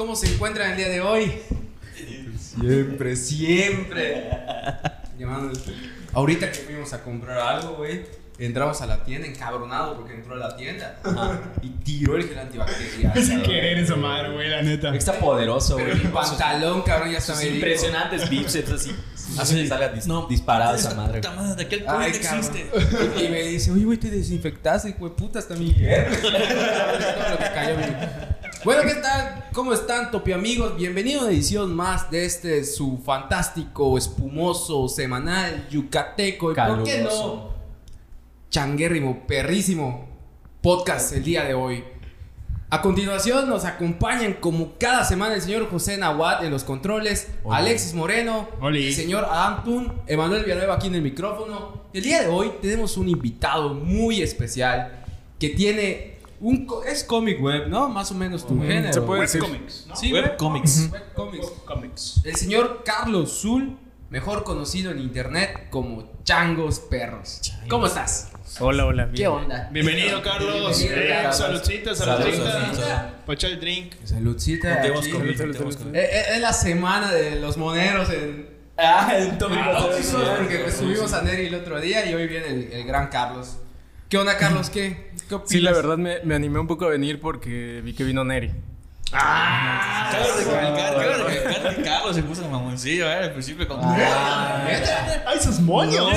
¿Cómo se encuentran el día de hoy? Siempre, siempre. Llamando- Ahorita que fuimos a comprar algo, güey, entramos a la tienda encabronado porque entró a la tienda y tiró el gel antibacterial. Sin querer esa madre, güey, la neta. Está poderoso, güey. mi pantalón, cabrón, ya está medio. impresionantes bíceps así. Hace que salga dis- disparado esa madre. Puta madre, aquel COVID no cabrón. existe. Y me dice, oye, güey, te desinfectaste, güey, puta, hasta mi hierro. Todo lo que cayó, mi- Bueno, ¿qué tal? ¿Cómo están, Topi amigos? Bienvenido a una edición más de este su fantástico, espumoso, semanal, yucateco y por qué no, changuérrimo, perrísimo podcast el día de hoy. A continuación nos acompañan como cada semana el señor José Nahuat en los controles, Hola. Alexis Moreno, el señor Adam Tun, Emanuel Villanueva aquí en el micrófono. El día de hoy tenemos un invitado muy especial que tiene un co- es cómic web, ¿no? Más o menos tu género. Se puede decir. Webcomics, ¿no? Sí, Webcomics. Webcomics. Webcomics. El señor Carlos Zul, mejor conocido en internet como Changos Perros. ¿Cómo estás? Hola, hola. ¿Qué onda? Bienvenido, Carlos. Bienvenido, Eh, Carlos. Saludcita, Salud, saludcita. echar el drink. Saludcita. Eh, eh, Es la semana de los moneros en Ah, el tópico. Ah, porque pues, subimos a Neri el otro día y hoy viene el, el gran Carlos. ¿Qué onda, Carlos? ¿Qué, qué opinas? Sí, la verdad me, me animé un poco a venir porque vi que vino Neri. Cabe recalcar, cabe recalcar que Carlos se puso mamoncillo, ¿eh? Al principio con. Ah, ¿neta? ¡Ay, sus moños!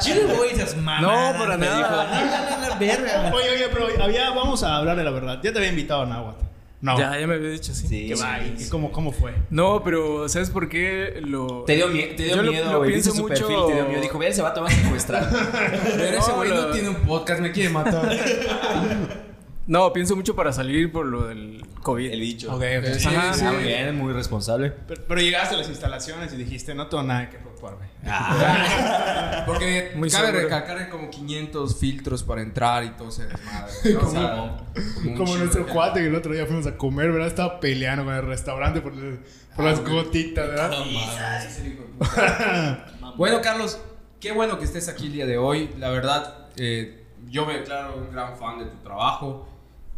Chile, güey, esas mamadas. No, para nada. dijo, No, no, no, no, verga. Oye, oye, pero había, vamos a hablar de la verdad. Ya te había invitado a Nahuatl. No. Ya, ya me había dicho así. Sí, ¿Qué sí, va? sí. ¿Y cómo, cómo fue? No, pero ¿sabes por qué lo...? Te dio, mie- te dio Yo lo- miedo, lo güey. pienso mucho- perfil, te dio miedo. Dijo, ve, ese vato va a secuestrar. Pero ese güey no lo- tiene un podcast, me quiere matar. No, pienso mucho para salir por lo del COVID. El bicho. Ok, ok. Sí, Ah, sí. muy bien, muy responsable. Pero, pero llegaste a las instalaciones y dijiste, no tengo nada que preocuparme. Porque Muy cabe seguro. recalcar hay como 500 filtros para entrar y todo se desmadre. ¿no? O sea, Como chingo nuestro cuate que el otro día fuimos a comer, ¿verdad? Estaba peleando con el restaurante por, el- por las güey. gotitas, ¿verdad? Ah, puta. Bueno, Carlos, qué bueno que estés aquí el día de hoy. La verdad, eh, yo me declaro un gran fan de tu trabajo.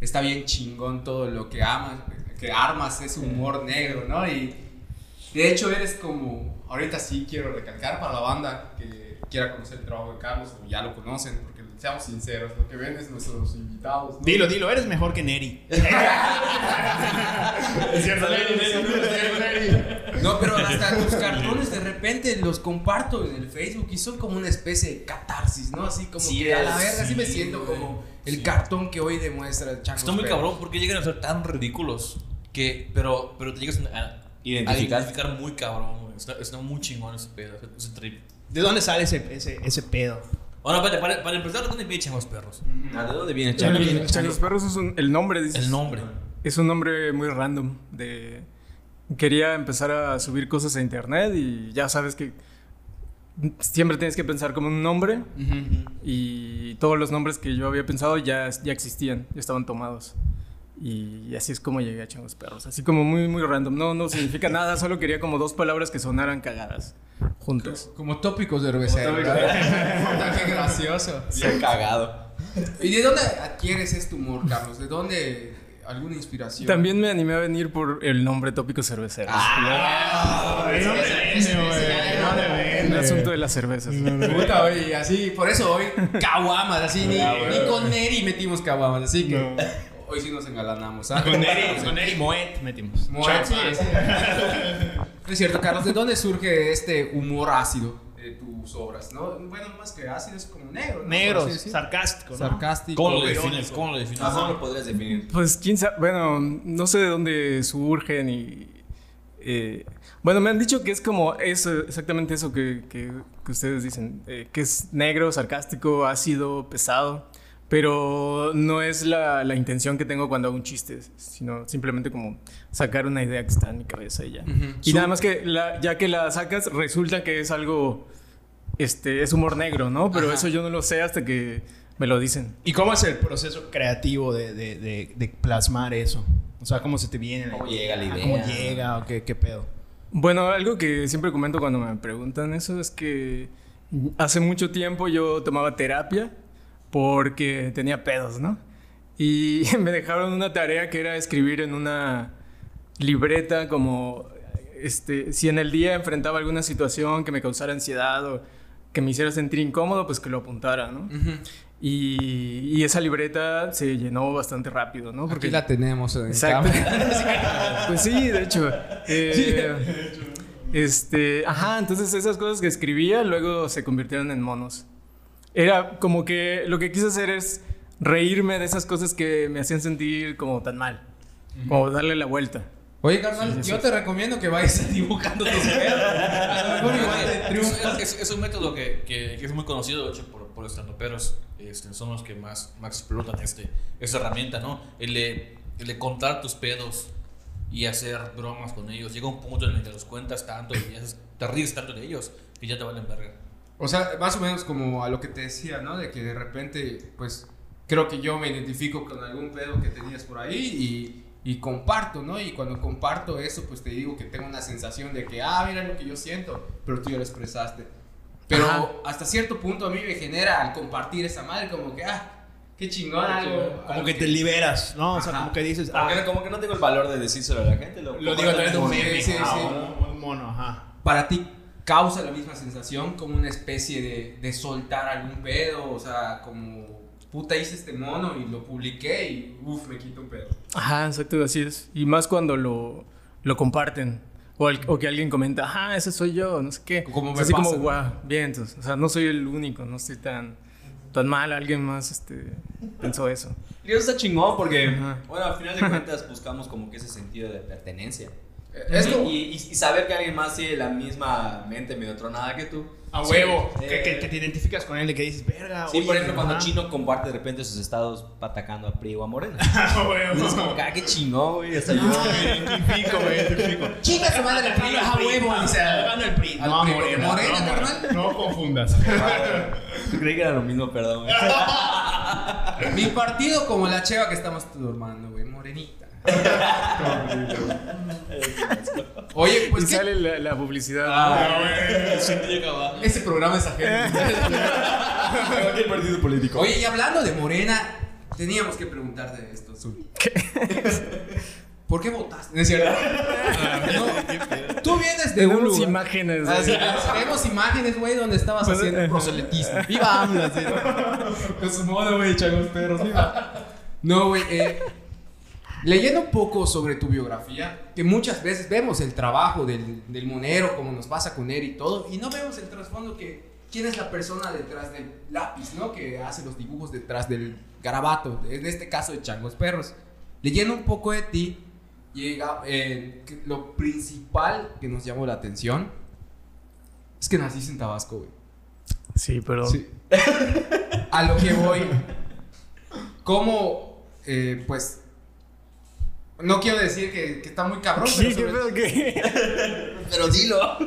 Está bien chingón todo lo que amas, que armas ese humor negro, ¿no? Y de hecho eres como, ahorita sí quiero recalcar para la banda que quiera conocer el trabajo de Carlos, o ya lo conocen, porque seamos sinceros, lo que ven es nuestros invitados. ¿no? Dilo, dilo, eres mejor que Neri. es cierto, Neri, Neri, Neri. No, pero hasta tus cartones de repente los comparto en el Facebook y son como una especie de catarsis, ¿no? Así como Sí, que a la es- verga, así me sí, siento como el cartón que hoy demuestra el Chango. Está muy cabrón porque llegan a ser tan ridículos que. Pero, pero te llegas a, a Identificar. identificar muy cabrón. Está, está muy chingón ese pedo, ese- trip. ¿De dónde sale ese, ese, ese pedo? Bueno, para, para, para empezar, ¿dónde vienen changos perros? ¿De dónde viene El, Chaco? Changos Perros es un, el nombre, dices. El nombre. Es un nombre muy random. De, quería empezar a subir cosas a internet y ya sabes que siempre tienes que pensar como un nombre y todos los nombres que yo había pensado ya, ya existían, ya estaban tomados. Y así es como llegué a Changos Perros. Así como muy, muy random. No, no significa nada, solo quería como dos palabras que sonaran cagadas juntas. Como tópicos de. ¿verdad? Qué gracioso. Bien cagado. ¿Y de dónde adquieres este humor, Carlos? ¿De dónde alguna inspiración? También me animé a venir por el nombre tópico cervecero. Ah, no me asunto de las cervezas. Puta, oye, así, por eso hoy, caguamas, así, ni, ni con Neri metimos caguamas, así que No. hoy sí nos engalanamos, ¿ah? Con Neri, con Neri Moet metimos. Moet, sí, sí. Es cierto, Carlos, ¿de dónde surge este humor ácido de tus obras, no? Bueno, más que ácido es como negro, decir. sarcástico, ¿no? sarcástico. ¿Cómo lo defines? ¿Cómo lo defines? ¿Cómo lo podrías definir? Pues quién sabe, bueno, no sé de dónde surgen y... eh, bueno, me han dicho que es como eso, exactamente eso que, que- que ustedes dicen, eh, que es negro, sarcástico, ácido, pesado, pero no es la, la intención que tengo cuando hago un chiste, sino simplemente como sacar una idea que está en mi cabeza y ya. Ujú. Y nada más que la- ya que la sacas, resulta que es algo, este, es humor negro, ¿no? Pero Ajá. eso yo no lo sé hasta que me lo dicen. ¿Y cómo es el proceso creativo de, de, de, de plasmar eso? O sea, ¿cómo se te viene? ¿Cómo llega la idea? ¿Cómo llega o qué, qué pedo? Bueno, algo que siempre comento cuando me preguntan eso es que hace mucho tiempo yo tomaba terapia porque tenía pedos, ¿no? Y me dejaron una tarea que era escribir en una libreta como este, si en el día enfrentaba alguna situación que me causara ansiedad o que me hiciera sentir incómodo, pues que lo apuntara, ¿no? Y, y esa libreta se llenó bastante rápido, ¿no? Aquí la tenemos en Exacto. pues sí, de hecho. Eh, Este, ajá, entonces esas cosas que escribía luego se convirtieron en monos. Era como que lo que quise hacer es reírme de esas cosas que me hacían sentir como tan mal. Como darle la vuelta. Oye, carnal, yo te recomiendo que vayas dibujando tus pedos. A lo mejor igual te Es, triunfas. es- es un método que, que- que es muy conocido, de hecho, por, por los estandoperos. Este, son los que más, más explotan este, esta herramienta, ¿no? El de, el de contar tus pedos y hacer bromas con ellos. Llega un punto en el que los cuentas tanto y haces- te ríes tanto de ellos que ya te valen verga. O sea, más o menos como a lo que te decía, ¿no? De que de repente, pues, creo que yo me identifico con algún pedo que tenías por ahí y, y comparto, ¿no? Y cuando comparto eso, pues te digo que tengo una sensación de que, ah, mira lo que yo siento, pero tú ya lo expresaste. Pero Ajá. hasta cierto punto a mí me genera al compartir esa madre como que, ah, qué chingón algo. Como algo que te liberas, ¿no? O sea, como que dices, Como ah, que, como que no tengo el valor de decírselo a la gente. Lo, lo digo a través de un meme. sí, sí. un- un mono, ajá. para ti causa la misma sensación como una especie de, de soltar algún pedo, o sea, como puta hice este mono y lo publiqué y uff, me quito un pedo. Ajá, exacto, así es. Y más cuando lo, lo comparten. O, el- o que alguien comenta, ajá, ese soy yo, no sé qué. Como O me así pasa, como, ¿no? guau, bien, entonces, o sea, no soy el único, no estoy tan, tan mal, alguien más este, pensó eso. Y eso está chingón porque, Ajá. bueno, al final de cuentas buscamos como que ese sentido de pertenencia. Es y, como- y, y saber que alguien más tiene la misma mente medio tronada que tú. A Sí. huevo. Eh, que, que- que te identificas con él y que dices, verga, Sí, oye, por ejemplo, cuando. Chino comparte de repente sus estados atacando a PRI o a Morena. A huevo. Entonces, como, que, ah, qué chingón, güey. Hasta yo. Me identifico, me identifico. Chinga su madre, PRI, a huevo, O sea, el PRI. No, PRI, Morena. Morena, no, carnal. No confundas. Creí que era lo mismo, perdón. güey. Mi partido como la cheva que estamos tomando, güey, morenita. Oye, pues y ¿qué? sale la, la publicidad. Sentí acabar. ese programa es ajeno. Cualquier partido político. Oye, y hablando de Morena, teníamos que preguntarte esto, Zul. ¿Por qué votaste? No es cierto. No, tú vienes de un Tenemos lugar. imágenes. Ah, sí, Tenemos imágenes, güey, donde estabas Pues, haciendo eh. proselitismo. ¡Viva AMLO! ¿no? Con su modo, güey, echar los perros, viva. No, güey, eh, leyendo un poco sobre tu biografía, que muchas veces vemos el trabajo del, del monero, como nos pasa con él y todo, y no vemos el trasfondo que quién es la persona detrás del lápiz, ¿no? Que hace los dibujos detrás del garabato, en este caso de Changos Perros. Leyendo un poco de ti, llega, eh, lo principal que nos llamó la atención es que naciste en Tabasco, güey. Sí, pero. Sí. A lo que voy. ¿Cómo, eh, pues... No quiero decir que, que está muy cabrón, Sí, pero, qué sobre- pedo que. Pero dilo.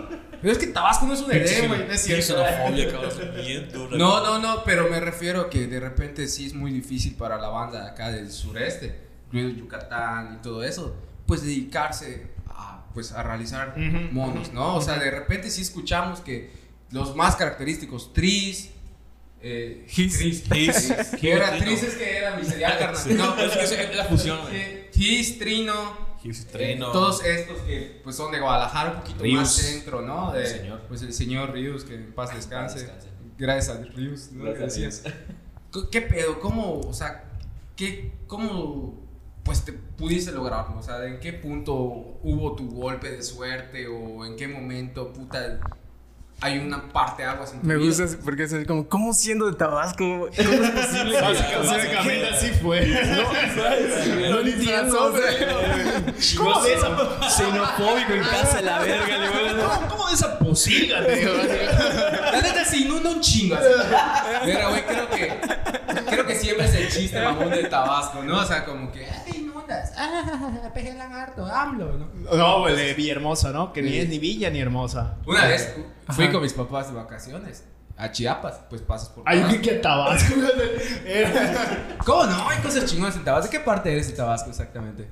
pero es que Tabasco no es un edén, güey. No es cierto. No, no, no, pero me refiero a que de repente sí es muy difícil para la banda acá del sureste, incluido Yucatán y todo eso, pues dedicarse a, pues, a realizar monos, ¿no? O sea, de repente sí escuchamos que los más característicos, Tris, eh, His. Tris, His. Que era. Tris es que era mi serial carnal. Sí. No, Es que es la fusión, güey. His, Trino, eh, todos estos que pues son de Guadalajara, un poquito Rius. más centro, ¿no? De, El señor. Pues el señor Rius, que en paz descanse. descanse. Gracias a Rius, ¿no? Gracias a Decías. ¿Qué- ¿Qué pedo? ¿Cómo, o sea, qué, cómo, pues te pudiste lograrlo? O sea, ¿en qué punto hubo tu golpe de suerte o en qué momento, puta, hay una parte de aguas en tu Me vida? gusta porque es así como, ¿cómo siendo de Tabasco? ¿Cómo es posible? Básica- Básicamente así fue. No entiendo. ¿Cómo de esa Xenofóbico en casa de la verga. ¿Cómo, de esa posilla, tío? La neta se inunda un chingo. Mira, güey, creo que, creo que siempre es el chiste mamón de Tabasco, ¿no? O sea, como que, ay, inundas, ah, peje lagarto, AMLO, ¿no? No, güey, de Villahermosa, ¿no? Que ni es ni Villa ni Hermosa. Una vez fui Ajá. con mis papás de vacaciones a Chiapas, pues pasas por Ay, Tabasco. que Tabasco. ¿Cómo no? Hay cosas chingonas en Tabasco. ¿De qué parte eres de Tabasco exactamente?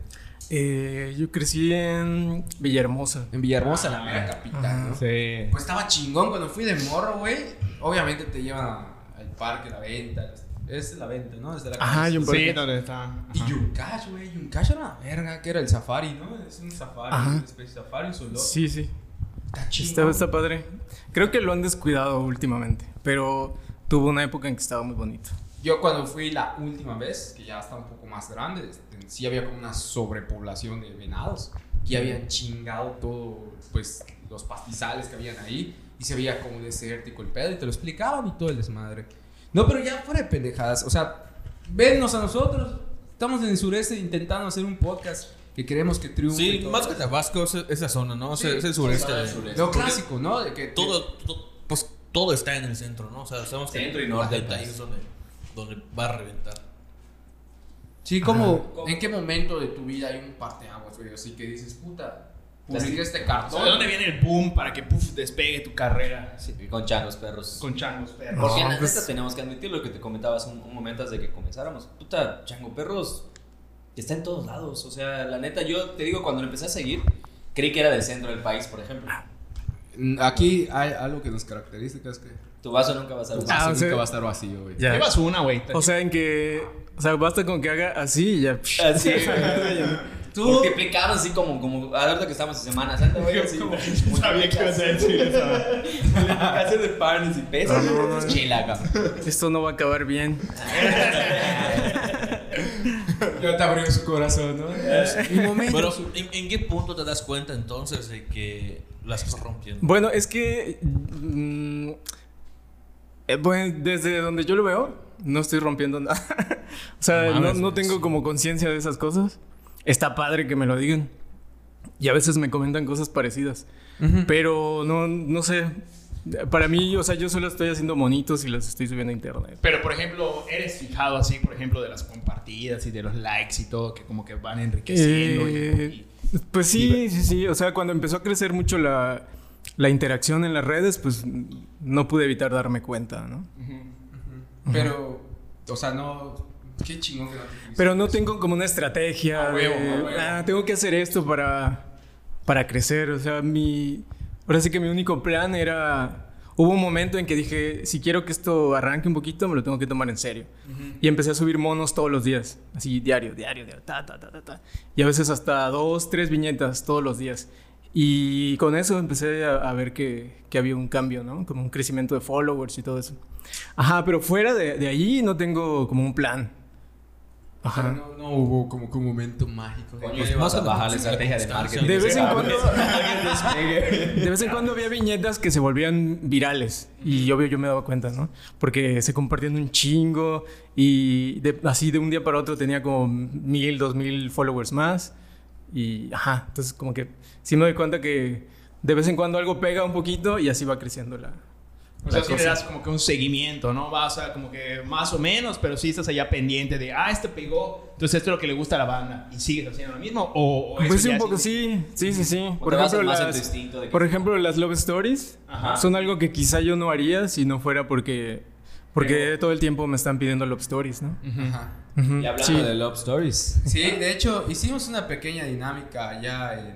Eh, yo crecí en Villahermosa. En Villahermosa, la mera capital, ¿no? Sí. Pues estaba chingón cuando fui de morro, güey. Obviamente te llevan a- al parque, la venta, los Es la venta, ¿no? Es de la Ajá. Jun Sí, donde está. Y ajá. Yuncash, güey. Yuncash era una verga, que era el safari, ¿no? Es un safari, Ajá. una especie de safari, solo. Sí, sí. Está chingón. Está, está padre. Creo que lo han descuidado últimamente, pero tuvo una época en que estaba muy bonito. Yo cuando fui la última vez, que ya estaba un poco más grande, este, sí había como una sobrepoblación de venados. Que habían chingado todo, pues, los pastizales que habían ahí. Y se veía como desértico el pedo. Y te lo explicaban y todo el desmadre. No, pero ya fuera de pendejadas. O sea, vennos a nosotros. Estamos en el sureste intentando hacer un podcast que queremos que triunfe. Sí, más que Tabasco, es esa zona, ¿no? O sea, Sí, es el sureste. el sureste. Lo clásico, ¿no? De que Todo, todo- pues todo está en el centro, ¿no? O sea, sabemos que Centro y norte del país. es donde, donde va a reventar. Sí, como, ¿en qué momento de tu vida hay un parteaguas, güey? Así que dices, puta, publiqué este O cartón. sea, ¿De dónde viene el boom para que puf, despegue tu carrera? Sí, con changos, perros. Con changos, perros. Porque No, la pues- neta tenemos que admitir lo que te comentabas un, un momento antes de que comenzáramos. Puta, Chango Perros está en todos lados. O sea, la neta, yo te digo, cuando lo empecé a seguir, creí que era del centro del país, por ejemplo. Mm, Aquí hay algo que nos caracteriza, que es que Tu vaso nunca va a tu un Ah, vaso o sea- nunca va a estar vacío, güey. Ya. Llevas una, güey. O sea, en que. O sea, basta con que haga así y ya. Así, güey. Tú- Multiplicamos así como, como ahorita que estamos en Semana Santa, güey. Así, Sabía que ibas a decir eso. Multiplicación de panes y pesos. No, no, no. Chila, cabrón. Esto no va a acabar bien. Ya te abrió su corazón, ¿no? Pero, ¿en, en qué punto te das cuenta entonces de que las estás rompiendo? Bueno, es que. mm, eh, bueno, desde donde yo lo veo, no estoy rompiendo nada. o sea, No no, mames, no güey, tengo sí. como conciencia de esas cosas. Está padre que me lo digan. Y a veces me comentan cosas parecidas. Pero no, no sé. Para mí, o sea, yo solo estoy haciendo monitos y los estoy subiendo a internet. Pero, por ejemplo, eres fijado así, por ejemplo, de las compartidas y de los likes y todo, que como que van enriqueciendo. y- Eh, y- pues sí, sí, sí. O sea, cuando empezó a crecer mucho la, la interacción en las redes, pues no pude evitar darme cuenta, ¿no? Pero, o sea, no. Qué chingón que no te. Pero no tengo como una estrategia. A huevo, de, a huevo. "Ah, tengo que hacer esto para, para crecer. O sea, mi. Ahora sí que mi único plan era. Hubo un momento en que dije, si quiero que esto arranque un poquito, me lo tengo que tomar en serio. Y empecé a subir monos todos los días. Así, diario, diario, diario. Ta, ta, ta, ta, ta. Y a veces hasta dos, tres viñetas todos los días. Y con eso empecé a, a ver que, que había un cambio, ¿no? Como un crecimiento de followers y todo eso. Ajá, pero fuera de, de ahí no tengo como un plan. O sea, Ajá. no, no hubo como que un momento mágico. de- Pues, vamos a bajar la estrategia de marketing. De vez en Ah, cuando, de vez en cuando había viñetas que se volvían virales y obvio yo me daba cuenta, ¿no? Porque se compartían un chingo y de- así de un día para otro tenía como mil, dos mil followers más y ajá, entonces como que sí me doy cuenta que de vez en cuando algo pega un poquito y así va creciendo la... O sea, sí le das como que un seguimiento, ¿no? Vas a como que más o menos, pero sí estás allá pendiente de, ah, este pegó, entonces esto es lo que le gusta a la banda. ¿Y sigues haciendo lo mismo? ¿O, o Pues sí, un poco sí, sí, sí, sí. O Por ejemplo, las, que- por ejemplo, las love stories Ajá. son algo que quizá yo no haría si no fuera porque porque todo el tiempo me están pidiendo love stories, ¿no? Ajá. Ujú, Y hablando sí. de Love Stories. Sí, de hecho, hicimos una pequeña dinámica allá en,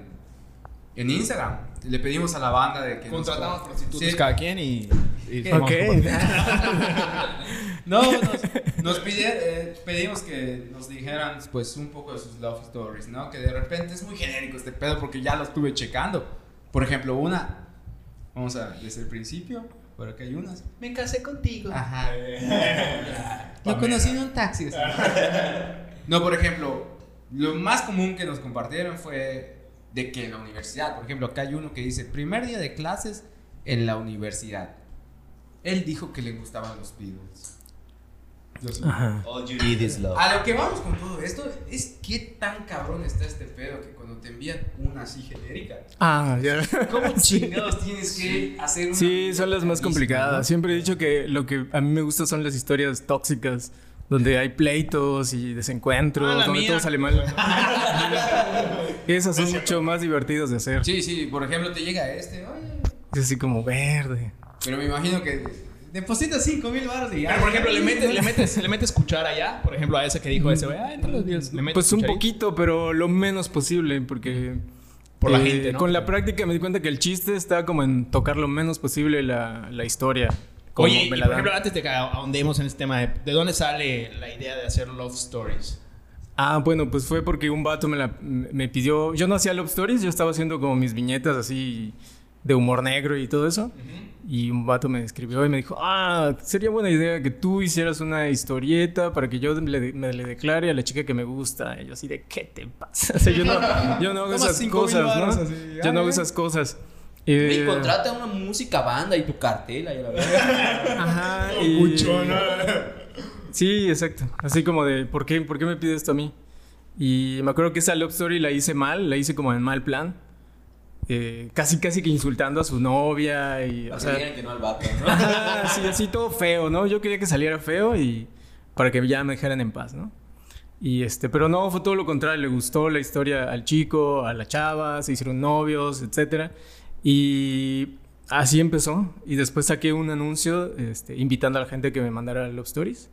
en Instagram. Le pedimos a la banda de que. nos- Contratamos prostitutas Sí. cada quien y... y Ok. No, nos, nos pide- eh, pedimos que nos dijeran pues un poco de sus love stories, ¿no? Que de repente es muy genérico este pedo porque ya lo estuve checando. Por ejemplo, una, vamos a desde el principio, por acá hay unas. Me casé contigo. Ajá. Lo conocí en un taxi. No, por ejemplo, lo más común que nos compartieron fue de que en la universidad, por ejemplo, acá hay uno que dice, primer día de clases en la universidad. Él dijo que le gustaban los Beatles. Ajá. All you need is love. A lo que vamos con todo esto es qué tan cabrón está este pedo que cuando te envían una así genérica, Ah, ya. ¿cómo chingados tienes que hacer una Sí, son las más complicadas. ¿no? Siempre he dicho que lo que a mí me gusta son las historias tóxicas, donde hay pleitos y desencuentros, Ah, donde mía. todo sale mal. Esas son mucho más divertidas de hacer. Sí, sí, por ejemplo, te llega este, oye, Es así como verde. Pero me imagino que depositas 5 mil baros y ya. Pero, por ejemplo, le metes, le metes, le metes cuchara allá, por ejemplo, a ese que dijo ese güey, ah, entre los días, le metes Pues un cucharita. poquito, pero lo menos posible, porque Por la eh, gente, ¿no? con la práctica me di cuenta que el chiste está como en tocar lo menos posible la, la historia. como Oye, y me por ejemplo, antes de que ahondemos en este tema, de, ¿de dónde sale la idea de hacer love stories? Ah, bueno, pues fue porque un vato me, la, me pidió. Yo no hacía love stories, yo estaba haciendo como mis viñetas así de humor negro y todo eso. Y un vato me escribió y me dijo: Ah, sería buena idea que tú hicieras una historieta para que yo le, me le declare a la chica que me gusta. Y yo, así de, ¿qué te pasa? O sea, yo no, yo no hago esas cosas, ¿no? así, yo no hago esas cosas. Y Eh, contrata una música banda y tu cartela y la verdad. Ajá. y- Sí, exacto. Así como de, ¿por qué, ¿por qué me pide esto a mí? Y me acuerdo que esa love story la hice mal, la hice como en mal plan. Eh, casi, casi que insultando a su novia y... O sea, que no al vato, ¿no? ajá, sí, así todo feo, ¿no? Yo quería que saliera feo y para que ya me dejaran en paz, ¿no? Y este, pero no, fue todo lo contrario, le gustó la historia al chico, a la chava, se hicieron novios, etcétera. Y así empezó. Y después saqué un anuncio este, invitando a la gente que me mandara love stories.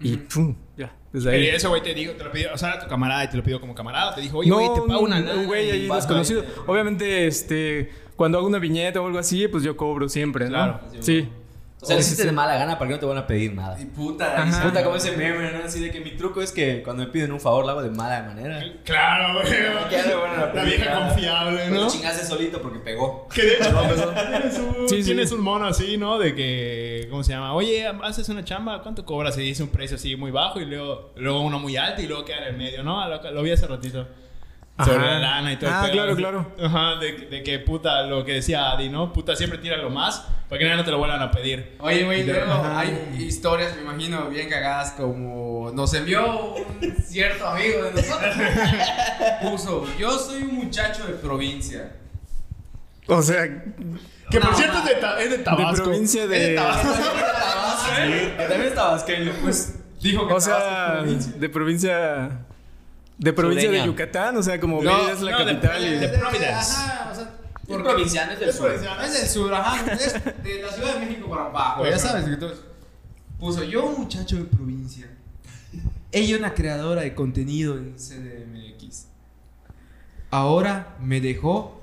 Y pum, ya, desde ahí. Y ese güey te dijo, te lo pidió, o sea, tu camarada y te lo pidió como camarada. Te dijo, oye, güey, te pago un- una un güey ahí desconocido. Obviamente, este, cuando hago una viñeta o algo así, pues yo cobro siempre, ¿no? Claro. Sí. O sea, lo hiciste de mala gana para que no te van a pedir nada. Y puta, Ajá. Puta, como ese meme, ¿no? Así de que mi truco es que cuando me piden un favor lo hago de mala manera. Claro, güey. Bueno, La vieja confiable, ¿no? Lo chingaste solito porque pegó. Que de hecho tienes, un, Sí, sí. tienes un mono así, ¿no? De que, ¿cómo se llama? Oye, haces una chamba, ¿cuánto cobras? Y dice un precio así muy bajo y luego, luego uno muy alto y luego queda en el medio, ¿no? Lo, lo vi hace ratito. Ajá. Sobre la lana y todo. el Ah, pedo, claro, claro. Ajá, de, de que puta, lo que decía Adi, ¿no? Puta, siempre tira lo más para que nadie no te lo vuelvan a pedir. Oye, güey, luego Ajá. hay historias, me imagino, bien cagadas como nos envió un cierto amigo de nosotros. Puso, yo soy un muchacho de provincia. O sea, Que por No, cierto es de, Ta- es de de Tabasco. provincia Es de de... Tabasco. También es tabasqueño. Pues dijo que O sea, de provincia... De provincia Sureña. de Yucatán, o sea, como No, Mérida es la no, de- capital y... de- Providence. Ajá, o sea, Por porque provincianos del Es sur. provinciano. es del sur, ajá, es de la Ciudad de México para abajo, ya sabes. Entonces, puso, yo un muchacho de provincia. Ella una creadora de contenido en CDMX. Ahora me dejó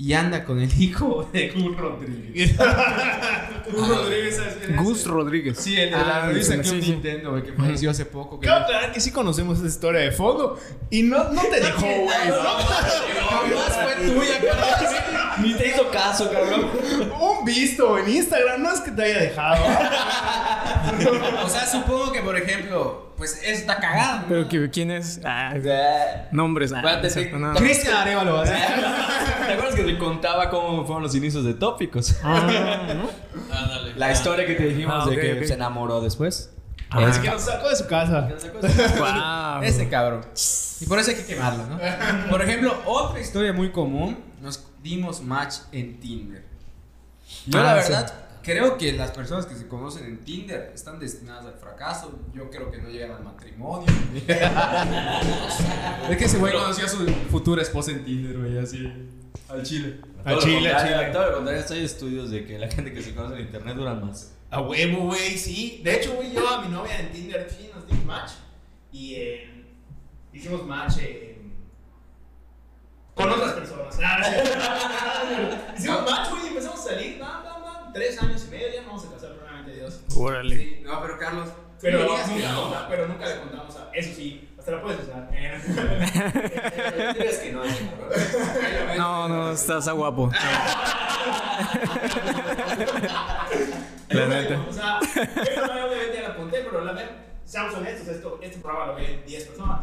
y anda con el hijo de Gus Rodríguez. Gus Rodríguez, ¿sabes quién es? Gus Rodríguez. Sí, el de la Ah, revista sí, Club sí. Nintendo, güey, que falleció hace poco. Que Cabe aclarar que sí conocemos esa historia de fondo y no, no te dejó, güey. Jamás fue tuya, cabrón. Ni te hizo caso, cabrón. Un visto en Instagram no es que te haya dejado. O sea, supongo que, por ejemplo, pues está cagado. ¿no? Pero que, ¿quién es? Ah, ¿Te nombres. ah, no. Cristian Arevalo, ¿eh? acuerdas que te contaba cómo fueron los inicios de Tópicos? Ah. La historia que te dijimos Ah, de que se enamoró después. Ah. Es que nos sacó de su casa. Wow. Ese cabrón. Y por eso hay que quemarlo, ¿no? Por ejemplo, otra historia muy común, nos dimos match en Tinder. Yo la Ah, verdad creo que las personas que se conocen en Tinder están destinadas al fracaso. Yo creo que no llegan al matrimonio. es que ese güey conoció a su futura esposa en Tinder, güey, así. Al chile. Al chile, al chile. Todo lo contrario, hay estudios de que la gente que se conoce en internet duran más. A huevo, güey, sí. De hecho, güey, yo a mi novia en Tinder sí nos dimos match. Y eh, hicimos match eh, con otras personas. Hicimos match, güey, y empezamos a salir. No, no. Tres años y medio, ya nos vamos a casar, probablemente Dios. Órale. Sí, no, pero Carlos. Pero, nunca, no. pero nunca le contamos a. Eso sí, hasta la puedes usar. Eh, ¿Crees que no? No, no, estás a guapo. La neta. O sea, esta madre obviamente ya la apunté, pero la verdad, seamos honestos, esto, este programa lo ven 10 personas.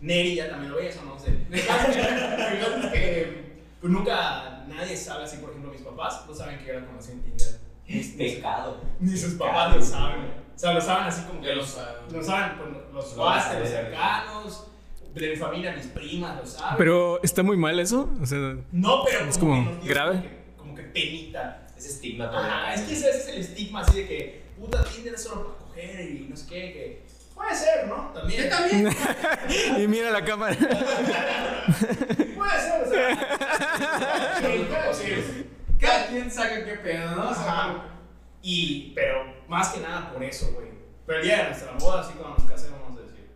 Neri ya también lo ve, son 11. El caso es que pues, nunca nadie sabe así, por ejemplo, mis papás no saben que yo la conocí en Tinder. Es pecado. Ni sus papás lo saben. O sea, lo saben así como que lo los, saben. lo saben pues, los Lo cuates, los saben. cercanos, de mi familia, mis primas lo saben. Pero está muy mal eso. O sea, no, pero es como, grave. Como que, como que penita. Ese estigma Ajá, es que ese, ese es el estigma así de que puta Tinder es solo para coger y no sé qué, que puede ser, ¿no? También. ¿Qué también? y mira la cámara. Puede ser, o sea. sí, pero sí. Cada quien saca qué pedo, ¿no? O sea, Ajá. Y, pero más que nada por eso, güey. Pero el día de nuestra boda, así cuando nos casemos, vamos a decir,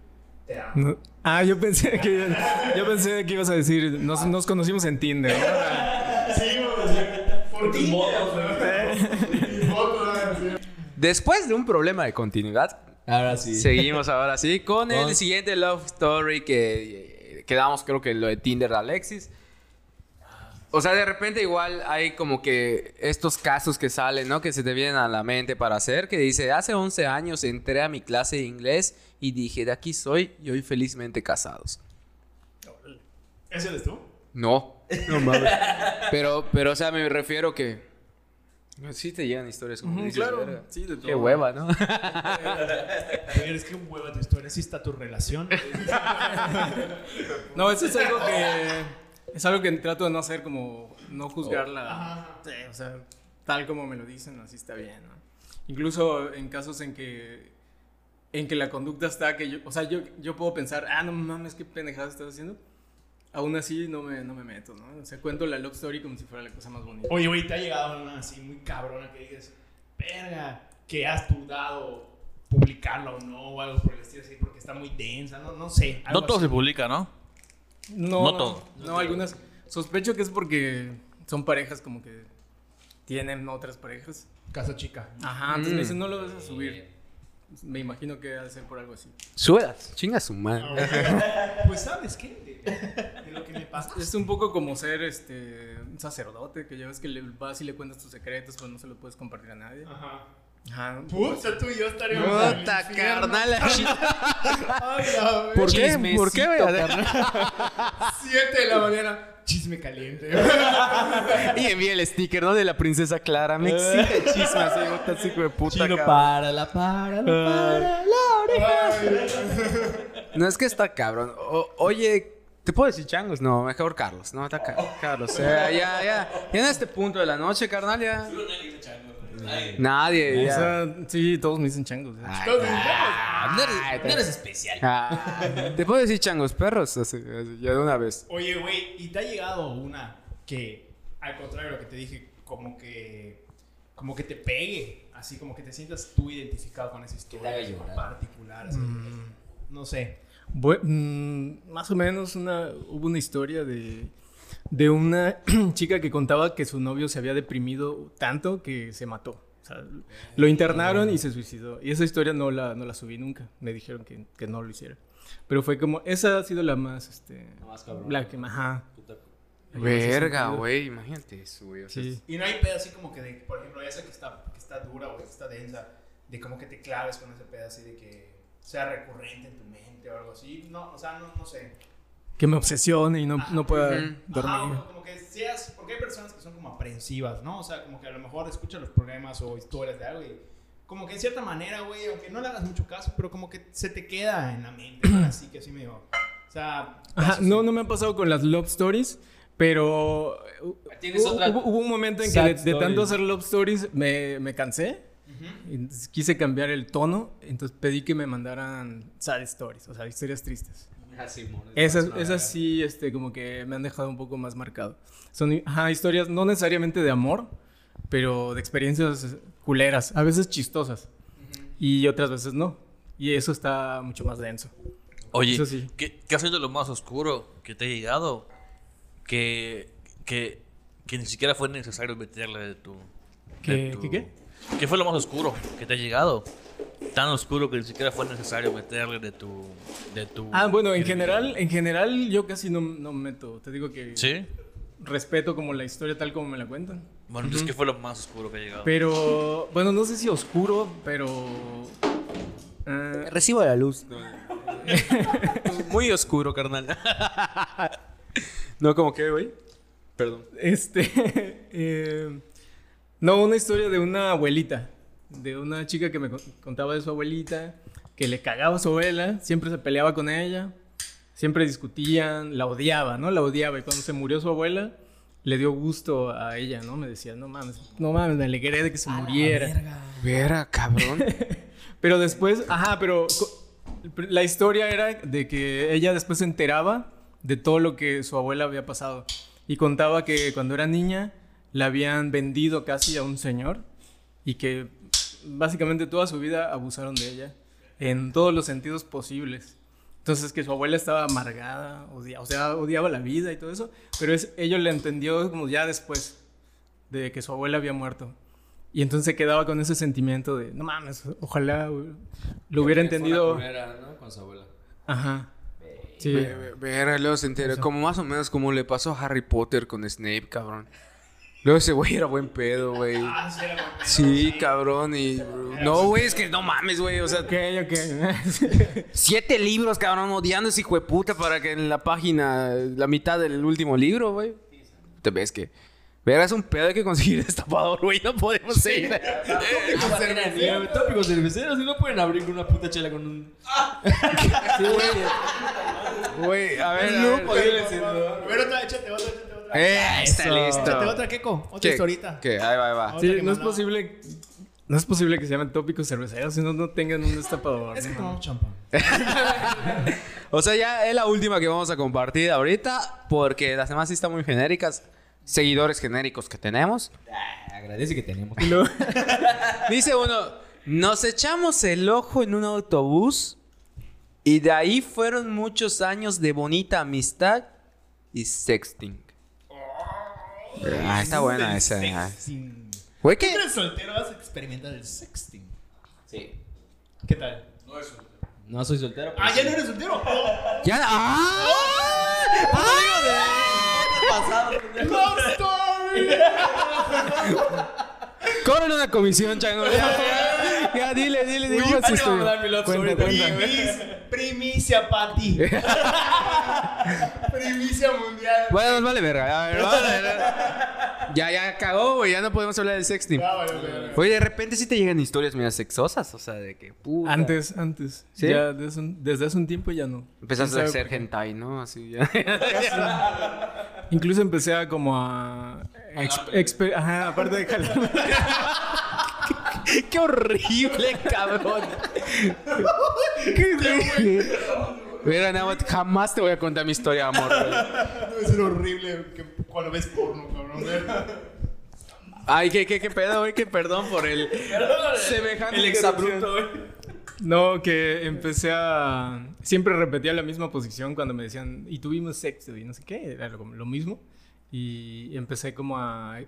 te amo. No. Ah, yo pensé que yo pensé que ibas a decir nos, nos conocimos en Tinder. ¿no? Sí, vamos a decir, por tus Tinder, motos, güey. Después de un problema de continuidad, Ahora sí. seguimos ahora sí con el siguiente love story que eh, quedamos, creo que lo de Tinder de Alexis. O sea, de repente igual hay como que estos casos que salen, ¿no? Que se te vienen a la mente para hacer, que dice, hace 11 años entré a mi clase de inglés y dije, de aquí soy y hoy felizmente casados. ¿Ese eres tú? No. No mames. Pero, pero, o sea, me refiero que... Sí te llegan historias como... Ujú, dices, claro, "Verga, sí, de todo. Qué hueva, ¿no? Eres que hueva tu historia. ¿Sí está tu relación? No, eso es algo que. Es algo que trato de no hacer, como no juzgarla. Ajá. Sí, o sea, tal como me lo dicen, así está bien, ¿no? Incluso en casos en que. En que la conducta está que yo. O sea, yo, yo puedo pensar, ah, no mames, qué pendejada estás haciendo. Aún así no me, no me meto, ¿no? O sea, cuento la love story como si fuera la cosa más bonita. Oye, güey, te ha llegado una así muy cabrona que dices, verga, que has dudado publicarla o no, o algo por el estilo así, porque está muy densa, no, no sé. algo No todo así. se publica, ¿no? No, No no, todo. No, algunas. Sospecho que es porque son parejas como que tienen otras parejas. Casa chica. Ajá, entonces Mm. me dicen, no lo vas a subir. Me imagino que ha de ser por algo así. Suedas. Chinga su madre. Pues, ¿sabes qué? pasa. Es un poco como ser este un sacerdote, que ya ves que le vas y le cuentas tus secretos, pero no se los puedes compartir a nadie. Ajá. Ajá. Puta, tú y yo estaríamos. Puta carnal. Ay, la ¿Por qué? ¿Por qué? Siete de la mañana. Chisme caliente. Y envía el sticker, ¿no? De la princesa Clara. Me exige chisme así, puta, así, hijo de puta. Chino, cabrón. para, para, para. No, es que está cabrón. O- oye, ¿te puedo decir changos? No, mejor Carlos. No, está ca- Carlos. Sea, ya, ya. Ya en este punto de la noche, carnal, ya. Nadie, O ya. sea, sí, todos me dicen changos. Ay, Todos Ah, no eres, no eres especial. ah, ¿Te puedo decir changos perros? Así, así, ya de una vez. Oye, güey, ¿y te ha llegado una que, al contrario de lo que te dije, como que, como que te pegue? Así como que te sientas tú identificado con esa historia. haga así, llorar. particular. así. No sé. Mm, más o menos una, hubo una historia de, de una chica que contaba que su novio se había deprimido tanto que se mató. O sea, lo internaron y se suicidó. Y esa historia no la, no la subí nunca. Me dijeron que, que no lo hiciera. Pero fue como, esa ha sido la más, este, La más cabrón. la que, ajá. Verga, güey. Imagínate eso, güey. o sea, Sí. Y no hay pedo así como que, de, por ejemplo, esa que está, que está dura o que está densa, de como que te claves con ese pedo así de que sea recurrente en tu mente o algo así. No, o sea, no, no sé. Que me obsesione y no, no pueda Ujú. dormir. Ajá, como que seas, porque hay personas que son como aprensivas, ¿no? O sea, como que a lo mejor escuchan los problemas o historias de algo y como que en cierta manera, güey, aunque no le hagas mucho caso, pero como que se te queda en la mente, así que así medio, o sea, Ajá, no, sí. no me ha pasado con las love stories, pero uh, ¿Tienes hubo, otra hubo- hubo un momento en que de, de tanto hacer love stories me, me cansé. Y entonces quise cambiar el tono, entonces pedí que me mandaran sad stories, o sea, historias tristes. Así, amor. Esas, esas sí, este, como que me han dejado un poco más marcado. Son ajá, historias no necesariamente de amor, pero de experiencias culeras, a veces chistosas y otras veces no. Y eso está mucho más denso. Oye, Eso sí. ¿qué, qué ha sido lo más oscuro que te ha llegado? Que, que, que ni siquiera fue necesario meterle de tu... de ¿Qué- tu- qué, qué? ¿Qué fue lo más oscuro que te ha llegado? Tan oscuro que ni siquiera fue necesario meterle de tu... De tu Ah, bueno, en general, en general yo casi no, no meto. Te digo que ¿Sí? respeto como la historia tal como me la cuentan. Bueno, entonces, ¿qué fue lo más oscuro que ha llegado? Pero, bueno, no sé si oscuro, pero... eh, Recibo la luz. Muy oscuro, carnal. no, como que, güey. Perdón. este... eh, no, una historia de una abuelita. De una chica que me con- contaba de su abuelita, que le cagaba a su abuela, siempre se peleaba con ella, siempre discutían, la odiaba, ¿no? La odiaba. Y cuando se murió su abuela, le dio gusto a ella, ¿no? Me decía, no mames, no mames, me alegré de que se muriera. Vera, cabrón. Pero después, ajá, pero la historia era de que ella después se enteraba de todo lo que su abuela había pasado. Y contaba que cuando era niña la habían vendido casi a un señor y que básicamente toda su vida abusaron de ella en todos los sentidos posibles. Entonces que su abuela estaba amargada, odia- o sea, odiaba la vida y todo eso, pero es, ella le entendió como ya después de que su abuela había muerto. Y entonces se quedaba con ese sentimiento de, no mames, ojalá lo hubiera fue entendido. culera, ¿no? Con su abuela. Ajá. Sí. Ve- ve- Verga, luego se enteró. Como más o menos como le pasó a Harry Potter con Snape, cabrón. Luego ese güey era buen pedo, güey. Ah, sí, era buen pedo, Sí, cabrón. Y. No, güey, es que no mames, güey. O sea, Ok, ok. siete libros, cabrón, odiando a ese hijo de puta para que en la página, la mitad del último libro, güey. Te ves que. Verga, es un pedo, hay que conseguir destapador, güey. No podemos seguir. Tópicos cerveceros y no pueden abrir con una puta chela con un. sí, güey. Güey, a ver. a No ver. podía decirlo. A ver, otra, échate otra, échate Eh, está listo. Otra, Keko. Otra ¿Qué? historita. ¿Qué? Ahí va, ahí va. Sí, no es posible. No es posible que se llamen tópicos cerveceros si no, no tengan un destapador. Es que ¿no? tomamos champán. O sea, ya es la última que vamos a compartir ahorita, porque las demás sí están muy genéricas. Seguidores genéricos que tenemos. Ah, Agradece que tenemos. Luego- Dice uno, nos echamos el ojo en un autobús y de ahí fueron muchos años de bonita amistad y sexting. Ah, está buena esa. ah. Sexting. Güey, ¿Qué ¿qué? eres soltero? Vas a experimentar el sexting. Sí. ¿Qué tal? No soy soltero. Ah, ya no eres soltero. Ya. ¡Ah! Love story. Cobran una comisión, chango. Ya, ya, ya, dile, dile, dile. Uy, historia. vamos a dar mi love Cuenta, story cuenta. Primicia, primicia para ti. primicia mundial. Bueno, nos vale verga. A ver. Ya, ya cagó, güey. Ya no podemos hablar del sexting. Ah, vale, vale, vale. Oye, de repente sí te llegan historias mira sexosas. O sea, de que puta. Antes, antes. ¿Sí? Ya desde, un- desde hace un tiempo ya no. Empezaste ¿Quién a hacer hentai, ¿no? Así ya. Incluso empecé a como a... exp- Ajá, aparte de jalar. ¡Qué horrible, cabrón! Mira, nada más, jamás te voy a contar mi historia, amor. güey. Debe ser horrible que cuando ves porno, cabrón. Ay, qué, qué, qué pedo, güey. Que perdón por el semejante. El exabrupto, güey. No, que empecé a... Siempre repetía la misma posición cuando me decían, y tuvimos sexo y no sé qué, era lo, lo mismo. Y empecé como a,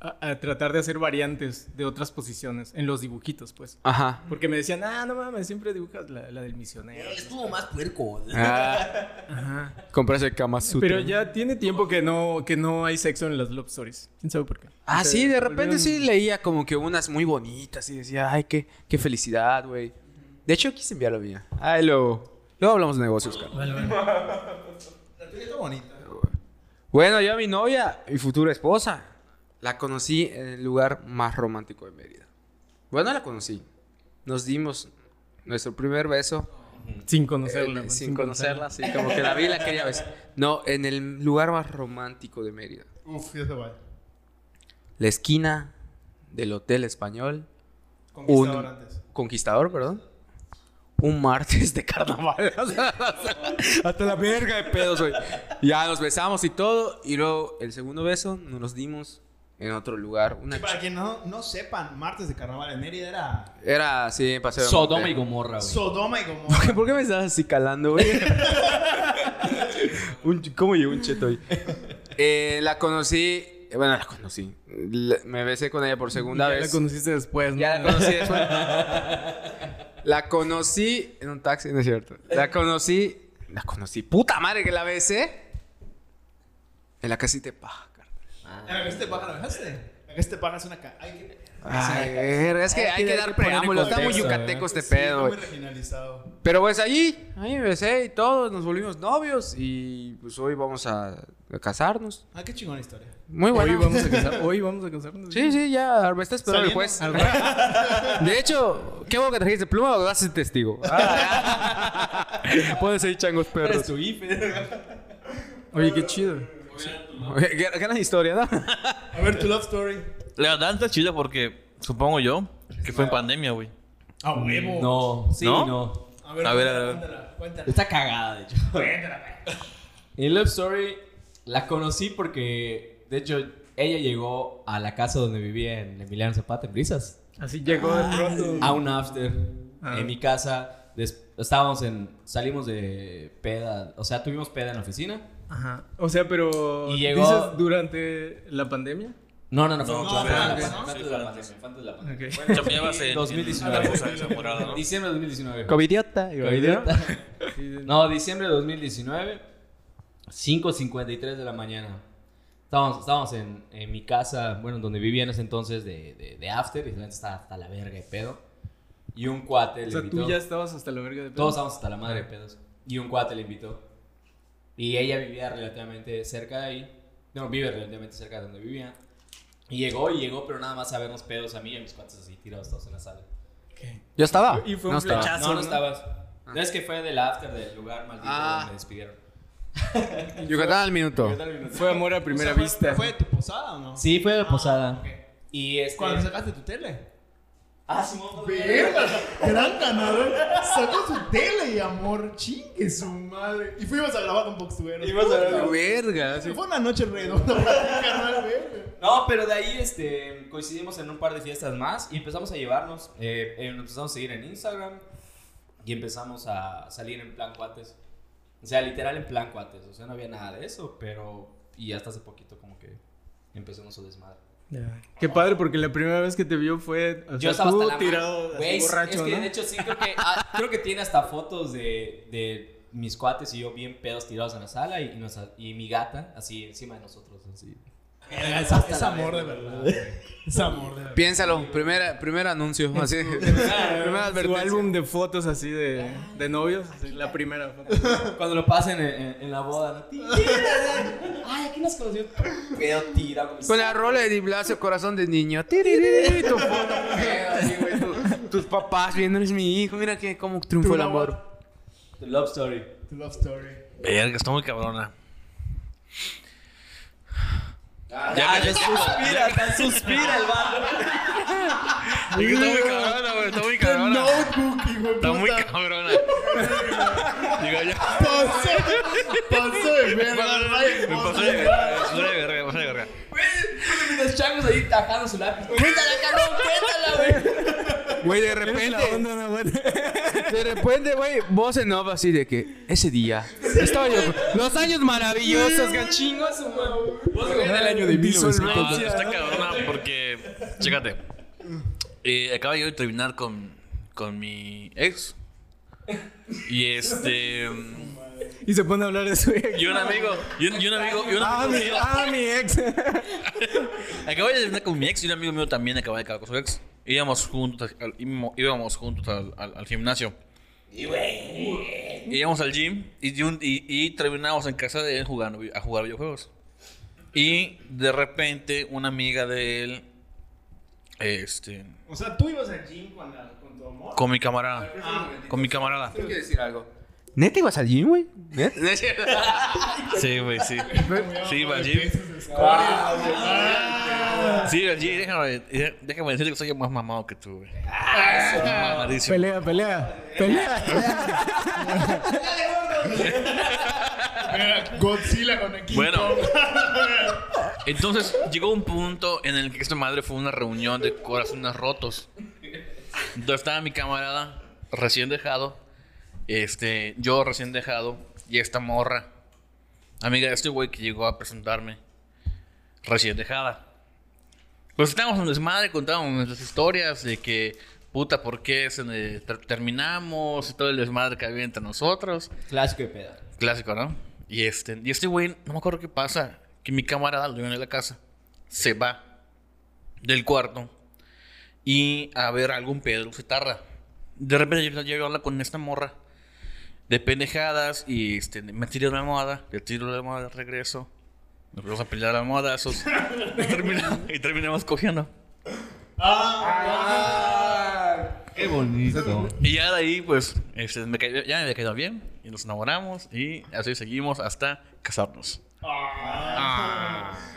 a, a tratar de hacer variantes de otras posiciones en los dibujitos, pues. Ajá. Porque me decían, ah, no mames, siempre dibujas la, la del misionero. Estuvo más puerco. Ah, Ajá. comprarse el Kama Sutra. Pero ya tiene tiempo que no, que no hay sexo en las love stories. ¿Quién sabe por qué? Ah, sí, de repente volvieron- sí leía como que unas muy bonitas y decía, ay, qué, qué felicidad, güey. De hecho, quise enviarlo bien. Ay, luego, luego hablamos de negocios, Carlos. La tuya está bonita. Bueno, yo a mi novia y futura esposa la conocí en el lugar más romántico de Mérida. Bueno, la conocí. Nos dimos nuestro primer beso Sin eh, conocerla. pues, sin conocerla, así como que la vi y la quería besar. No, en el lugar más romántico de Mérida. Uf, ya se va. La esquina del Hotel Español. Conquistador Un- antes. Conquistador, perdón. Un martes de carnaval. Hasta la verga de pedos, güey. Ya nos besamos y todo. Y luego el segundo beso nos los dimos en otro lugar. Una Y para quien no, no sepan, martes de carnaval en Mérida era Era así, paseo. Sodoma y. Gomorra, güey. Sodoma y Gomorra. ¿Por qué me estás así calando, güey? Un ¿Cómo llegó un cheto ahí? Eh, la conocí. eh, Bueno, la conocí. La- me besé con ella por segunda Ya vez. la conociste después, ¿no? Ya la conocí después. La conocí en un taxi, no es cierto. La conocí. La conocí. Puta madre que la besé. En la casita de paja, carnal. ¿En la que este paja la dejaste? Este paja es una ca... Ay, es que Hay hay que- dar que poner en preámbulo. Está muy yucateco este Sí, pedo, muy regionalizado. Pero pues allí, ahí me besé y todo, nos volvimos novios y pues hoy vamos a, a casarnos. Ah, qué chingona historia. Muy Hoy bueno. vamos a casar. Hoy vamos a casarnos. Sí, sí, ya me está esperando el juez. De hecho, qué bueno que trajiste pluma o vas a ser testigo. Ah. Puedes ser changos perros. Eres tu. Oye, qué chido. Gran gran historia, ¿no? A ver, tu love story. La verdad está chida porque supongo yo que fue en pandemia, güey. A huevo. No, sí, ¿No? no. A ver, A ver, a ver. cuéntala, cuéntala. Está cagada, de hecho. En Love Story la conocí porque, de hecho, ella llegó a la casa donde vivía en Emiliano Zapata, en Brisas. Así llegó de pronto. A un after Ah. en mi casa. Estábamos en. Salimos de peda. O sea, tuvimos peda en la oficina. Ajá. O sea, pero. Y llegó- ¿Dices durante la pandemia? No, no, no, fue No, mucho no, antes, de la pandemia. fue antes de la pandemia. Ok. Bueno, Chambeabas en, 2019. en la cosa de esa morada, ¿no? Diciembre de 2019. Covidiota. Covidiota. No, diciembre de 2019, 5.53 de la mañana. Estábamos, estábamos en, en mi casa, bueno, donde vivía en ese entonces de, de, de After, y la gente estaba hasta la verga de pedo. Y un cuate O le sea, invitó. tú ya estabas hasta la verga de pedo. Todos estábamos hasta la madre de pedos. Y un cuate le invitó. Y ella vivía relativamente cerca de ahí. No, vive relativamente cerca de donde vivía. Y llegó, y llegó, pero nada más a vernos pedos a mí y a mis cuates así tirados todos en la sala. Yo estaba. Y fue no un estaba. flechazo. no, no ¿no? estabas. No es que fue del after del lugar maldito Ah. donde me despidieron. Yucatán al minuto. Fue amor a primera O sea, fue- vista. ¿Fue tu posada o no? Sí, fue de posada. ok. Y este. Cuando sacaste tu tele. Ah, Simón. Verga, gran ganador. Sacó su tele y amor, chingue su madre. Y fuimos a grabar con Boxtuberos. Fuimos a grabar. Verga. sí. Fue una noche redonda para ti, carnal, verga. No, pero de ahí este, coincidimos en un par de fiestas más y empezamos a llevarnos. Eh, eh, nos empezamos a seguir en Instagram y empezamos a salir en plan cuates. O sea, literal en plan cuates. O sea, no había nada de eso, pero. Y hasta hace poquito, como que empezó nuestro desmadre. Ya. Qué padre, porque la primera vez que te vio fue. O Yo sea, estaba tú hasta la tirado así borracho, es que ¿no? de hecho sí creo que ah, creo que tiene hasta fotos de, de mis cuates y yo bien pedos tirados en la sala y, y, nos- y mi gata así encima de nosotros así. Es, es amor de verdad. Es amor de verdad. Piénsalo. Primera, primer anuncio. Así. Primera Su álbum de fotos así de, de novios, así, la primera foto. Cuando lo pasen en, en- en la boda, ¿no? Ay, aquí nos conoció. Pedo tirado. Con la rola de Di Blasio, corazón de niño. Tiriri, tu foto, pedo, así, güey, tu- Tus papás viendo, eres mi hijo. Mira que cómo triunfó el amor. The Love Story. Tu love story. Verga, está muy cabrona. Ya, ya, suspira, tan suspira el barro. Es que está muy cabrona, güey. Está muy cabrona. notebook, hijo de Está muy cabrona. Digo, pasó de verga. Me pasó de verga. Me pasó de verga. Me pasó de verga. Los changos ahí tajando su lápiz. Cuéntala, cabrón, cuéntala, güey. Güey, de repente. la onda, ¿no, güey? De repente, güey, voz en off así de que ese día estaba yo. Los años maravillosos, gachingos. del año de No, está cabrona porque, chécate, eh, acaba yo de terminar con, con mi ex. Y este. Y se pone a hablar de su ex. Y un amigo. Y un, y un amigo. Y un Ah, amigo mi, mío. ah, mi ex. Acabo de terminar con mi ex y un amigo mío también acaba de acabar con su ex. Íbamos juntos al, íbamos- íbamos juntos al, al- al gimnasio. Íbamos al gym y, un- y, y terminamos en casa de él jugando, a jugar videojuegos. Y de repente una amiga de él, este, O sea, tú ibas al gym con, la, con tu amor. con mi camarada, con mi camarada. Tengo que decir algo. ¿Neta ibas al gym, güey? Sí, güey, sí. Sí, iba al gym. Sí, iba al gym. Déjame, déjame decirte que soy más mamado que tú, güey. Mamadísimo. Pelea, pelea. Pelea. Godzilla con equipo. Bueno, entonces llegó un punto en el que esta madre fue una reunión de corazones rotos. Entonces estaba mi camarada recién dejado, este, yo recién dejado y esta morra, amiga de este güey que llegó a presentarme, recién dejada. Pues estábamos en desmadre, contábamos nuestras historias de que, puta, ¿por qué se, ter- terminamos? Y todo el desmadre que había entre nosotros. Clásico de pedo. Clásico, ¿no? Y este, y este güey, no me acuerdo qué pasa, que mi camarada, dueño de la casa, se va del cuarto y a ver algún pedo se tarda. De repente yo, yo hablo con esta morra de pendejadas y este, me tiro la almohada, le tiro la almohada, regreso, nos vamos a pelear a almohadazos y, termina- y terminamos cogiendo. Qué bonito. Y ya de ahí, pues, este, me cayó- ya me había quedado bien y nos enamoramos y así seguimos hasta casarnos.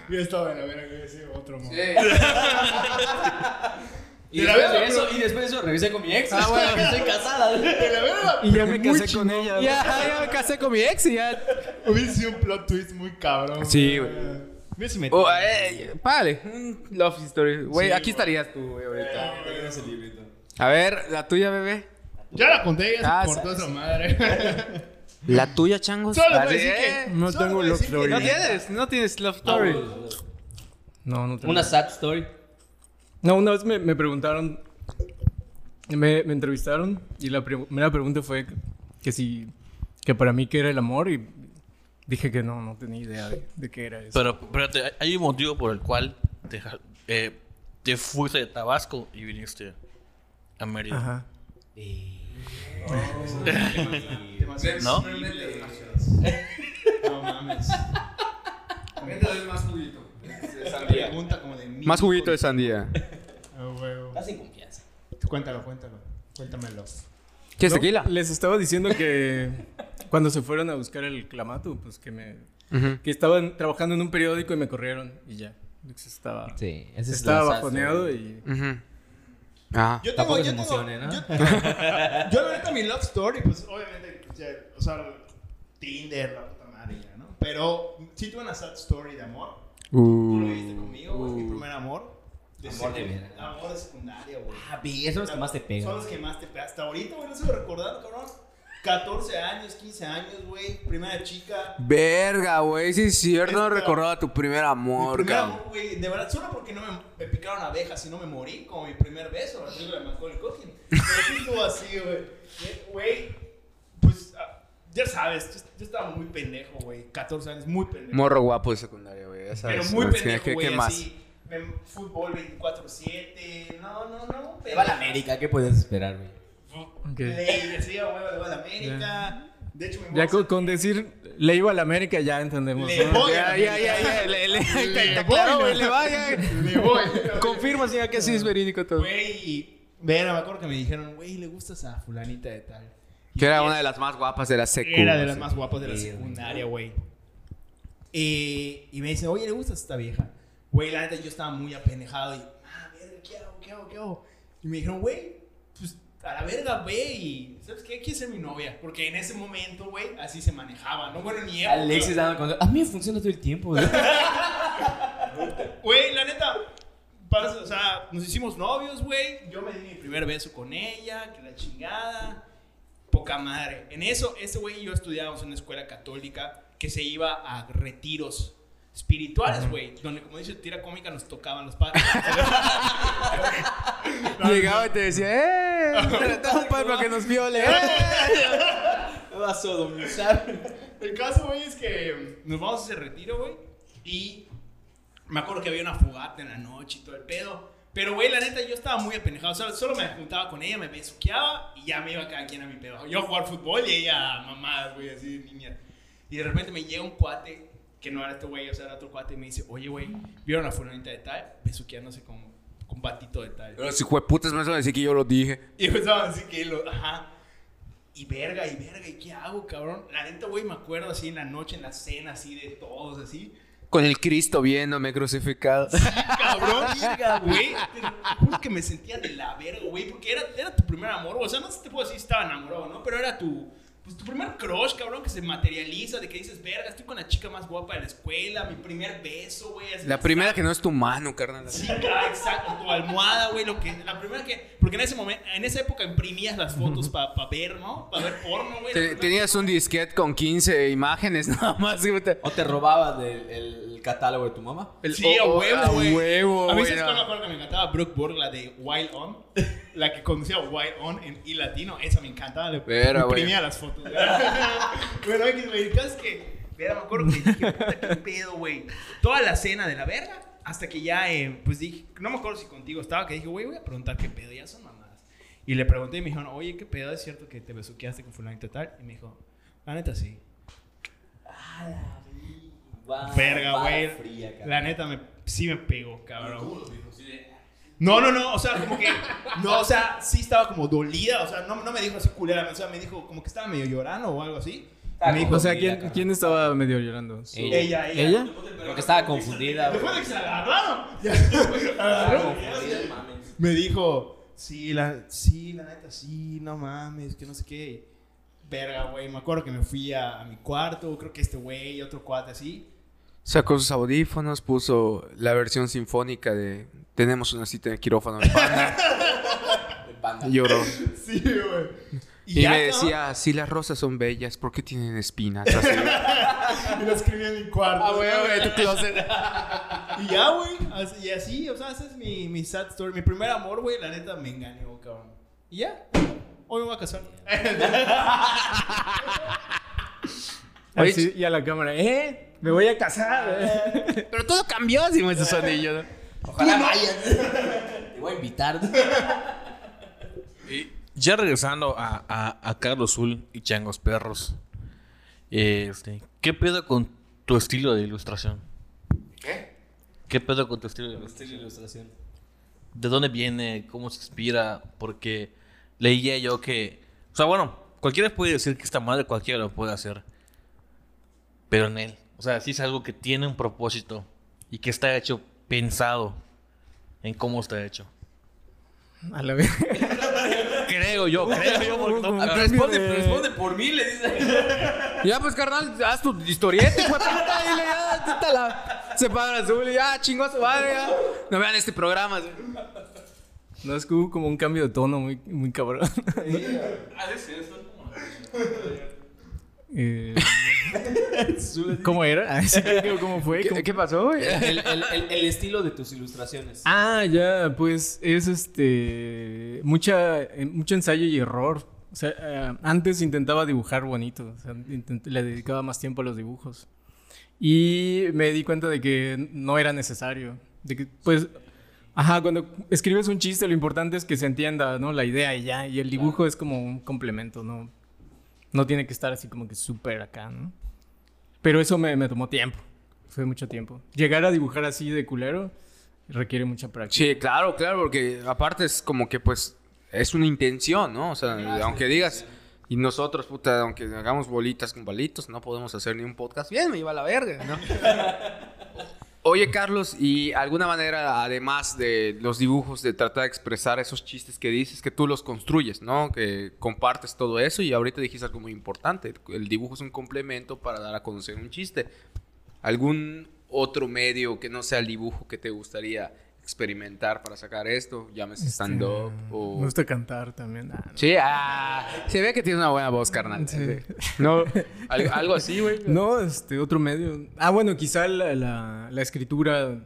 Yo estaba en la verga que ese otro amor. Y De la después de verga, eso, y después de eso regresé con mi ex. Ah, bueno, estoy casada. De la verga. Y ya me casé con ella. Ya, ya me casé con mi ex y ya. Hubiese sido un plot twist muy cabrón. Sí, güey. Oh, eh, párale. Un love story. Güey, aquí estarías tú, güey, ahorita. A ver, la tuya, bebé. Ya la conté, ya se Ah, cortó sí, esa madre. La tuya, changos. Solo voy a Así decir que. No solo tengo love que story. No tienes, no tienes love story. No, no tengo. Una sad story. No, una vez me, me preguntaron, me, me entrevistaron y la primera pregunta fue que si, que para mí qué era el amor y dije que no, no tenía idea de, de qué era eso. Pero, espérate, hay- hay un motivo por el cual te, eh, te fuiste de Tabasco y viniste a Mérida. Ajá. ¿No? No mames. Métele más juguito. De sandía. Pregunta como de mil Más juguito de sandía. Ah, huevo. Estás sin confianza. Cuéntalo, cuéntalo. Cuéntamelo. ¿Quieres No, tequila? Les estaba diciendo que cuando se fueron a buscar el clamato, pues que me que estaban trabajando en un periódico y me corrieron y ya. Estaba, Sí, ese es estaba bajoneado y Ujú. Ajá. Yo Tampoco tengo, yo tengo, ¿no? Yo, yo neta mi love story, pues obviamente, o sea, o sea, Tinder, la puta madre ya, ¿no? Pero sí tuve una sad story de amor. Tú lo viste conmigo, güey, mi primer amor. Amor de secu- verga. Amor de secundaria, güey. Ah, vi, esos son los que más te pegan. Son los que más te pegan. Hasta ahorita, güey, no se lo recordar, cabrón. 14 años, 15 años, güey. Primera chica. Verga, güey. Sí, es cierto. No Esta- recordaba tu primer Mi amor, primer cabrón. amor, güey, de verdad, solo porque no me, me picaron abejas y no me morí, como mi primer beso, la película de Macaulay Culkin. Pero así, güey. Güey, pues, ah, ya sabes, yo, yo estaba muy pendejo, güey. 14 años, muy pendejo. Morro guapo de secundaria, güey. Ya Pero muy ¿no? ¿Qué- pendejo, ¿Qué, güey, qué más? así. Fútbol 24-7. No, no, no. Le va a la América, ¿qué puedes esperar, güey? Ok. Ley, sí, huevo, le va a la América. De hecho, me ya con, con decir le iba a la América ya entendemos. Le ¿no? voy Ya, ya, ya, ya. Le, le, Le voy. Le va, ya. Le voy. Confirma, señor, que sí es verídico todo. Güey. Vera, me acuerdo que me dijeron, güey, le gustas a fulanita de tal. Que era una de las más guapas de la secu. Era de las más guapas de la secundaria, güey. Eh, y me dicen, oye, ¿le gusta esta vieja? Güey, la neta, yo estaba muy apendejado y, ah, verga, ¿qué hago? ¿Qué hago? ¿Qué hago? Y me dijeron, güey, pues a la verga, ve y, ¿sabes qué? Quieres ser mi novia. Porque en ese momento, güey, así se manejaba, ¿no? Bueno, ni época. Alexis dando consejo. A mí me funciona todo el tiempo, güey. Güey, la neta, pasa- o sea, nos hicimos novios, güey. Yo me di mi primer beso con ella, que la chingada. Poca madre. En eso, este güey y yo estudiábamos en una escuela católica que se iba a retiros espirituales, güey. Donde, como dice tira cómica, nos tocaban los padres. Llegaba y te decía, ¡eh! Toma un padre para que nos viole. ¡eh! Me va a sodomizar. El caso, güey, es que nos vamos a ese retiro, güey. Y me acuerdo que había una fogata en la noche y todo el pedo. Pero, güey, la neta, yo estaba muy apendejado. O sea, solo me juntaba con ella, me besuqueaba y ya me iba cada quien a mi pedo. Yo a jugar fútbol y ella a mamadas, güey, así de niña. Y de repente me llega un cuate, que no era este güey, o sea, era otro cuate, y me dice, oye, güey, ¿vieron a fulanita de tal? Besuqueándose con, con batito de tal. Pero si fue putas, me van a decir que yo lo dije. Y empezaban así que lo, ajá. Y verga, y verga, ¿y qué hago, cabrón? La neta, güey, me acuerdo así en la noche, en la cena, así de todos, así. Con el Cristo viéndome crucificado. Cabrón, güey. Juro que me sentía de la verga, güey, porque era, era tu primer amor, o sea, no te puedo decir si estaba enamorado, ¿no? Pero era tu, pues, tu primer crush, cabrón, que se materializa, de que dices, verga, estoy con la chica más guapa de la escuela, mi primer beso, güey. La está- primera que no es tu mano, carnal. Sí, exacto, tu almohada, güey, lo que, la primera que, porque en ese momento, en esa época imprimías las fotos para ver, ¿no? Para ver porno, güey. Te- tenías un disquete con 15 imágenes nada más. ¿O te robabas del el catálogo de tu mamá? El- Sí, a oh, huevo, a güey. huevo, A mí se me acuerdo que me encantaba Brooke Borg, la de Wild On. La que conducía Wild On en I latino. Esa me encantaba. Le imprimía las fotos. Güey. bueno, que güey, el caso es que... Vera, me acuerdo que dije, puta, qué pedo, güey. Toda la cena de la verga. Hasta que ya, eh, pues dije... No me acuerdo si contigo estaba. Que dije, güey, voy a preguntar qué pedo. Ya son mamadas. Y le pregunté y me dijeron, oye, ¿qué pedo? ¿Es cierto que te besuqueaste con fulanito tal? Y me dijo, la neta sí. Verga, güey. La neta me, sí me pegó, cabrón. No, no, no, o sea, como que, no, o sea, sí estaba como dolida, o sea, no, no me dijo así culera, o sea, me dijo como que estaba medio llorando o algo así. Me dijo, O sea, ¿quién, ¿quién estaba medio llorando? ¿Su- Ella. ella, ella. ¿Ella? Porque estaba confundida, güey. Después de que se agarraron, me dijo, sí, la, sí, la neta, sí, no mames, que no sé qué. Verga, güey, me acuerdo que me fui a, a mi cuarto, creo que este güey, otro cuate así. Sacó sus audífonos, puso la versión sinfónica de Tenemos una cita en el quirófano de Panda De y lloró. Sí, güey. Y, ya, me ¿no? decía, si las rosas son bellas, ¿por qué tienen espinas? Así. Y lo escribí en mi cuarto. Ah, güey, güey, tu closet. Y ya, güey. Y así, o sea, ese es mi, mi sad story. Mi primer amor, güey, la neta me engañó, cabrón. Y ya. Hoy me voy a casar. Oye, Así, y a la cámara, ¿eh? Me voy a casar. Pero todo cambió, así me su anillo, ¿no? Ojalá vayas. Te voy a invitar. Y ya regresando a, a, a Carlos Zul y Changos Perros, este, ¿qué pedo con tu estilo de ilustración? ¿Qué? ¿Qué pedo con tu estilo de ilustración? Estilo ilustración. ¿De dónde viene? ¿Cómo se inspira? Porque leía yo que... O sea, bueno, cualquiera puede decir que esta madre cualquiera lo puede hacer. Pero en él. O sea, sí es algo que tiene un propósito y que está hecho pensado en cómo está hecho. A la vez. Creo yo, creo yo. porque no- Responde, responde por mí, le dice. Ya, pues, carnal, haz tu historieta, hijo de puta, y le ya, quita la... Se paga azul y ya, chingó a su madre, ya. No vean este programa. No, es que hubo como un cambio de tono muy, muy cabrón. Eh, ¿Cómo era? Ah, ¿Cómo fue? ¿Cómo- ¿Qué, qué pasó? El, el- el- el estilo de tus ilustraciones. Ah, ya, pues es este. Mucha, mucho ensayo y error. O sea, eh, antes intentaba dibujar bonito. O sea, intent- le dedicaba más tiempo a los dibujos. Y me di cuenta de que no era necesario. De que, pues. Ajá, cuando escribes un chiste, lo importante es que se entienda, ¿no? La idea y ya. Y el dibujo es como un complemento, ¿no? No tiene que estar así como que súper acá, ¿no? Pero eso me, me tomó tiempo. Fue mucho tiempo. Llegar a dibujar así de culero requiere mucha práctica. Sí, claro, claro, porque aparte es como que, pues, es una intención, ¿no? O sea, aunque digas... Y nosotros, puta, aunque hagamos bolitas con palitos, no podemos hacer ni un podcast. Bien, me iba a la verga, ¿no? Oye, Carlos, y alguna manera, además de los dibujos, de tratar de expresar esos chistes que dices, que tú los construyes, ¿no? Que compartes todo eso y ahorita dijiste algo muy importante. El dibujo es un complemento para dar a conocer un chiste. ¿Algún otro medio que no sea el dibujo que te gustaría experimentar para sacar esto? Llámese Este, stand-up Me o... gusta cantar también. Ah, no. Sí, ah, se ve que tiene una buena voz, carnal. Sí. No, algo, algo así, güey. No, este, otro medio. Ah, bueno, quizá la, la, la escritura,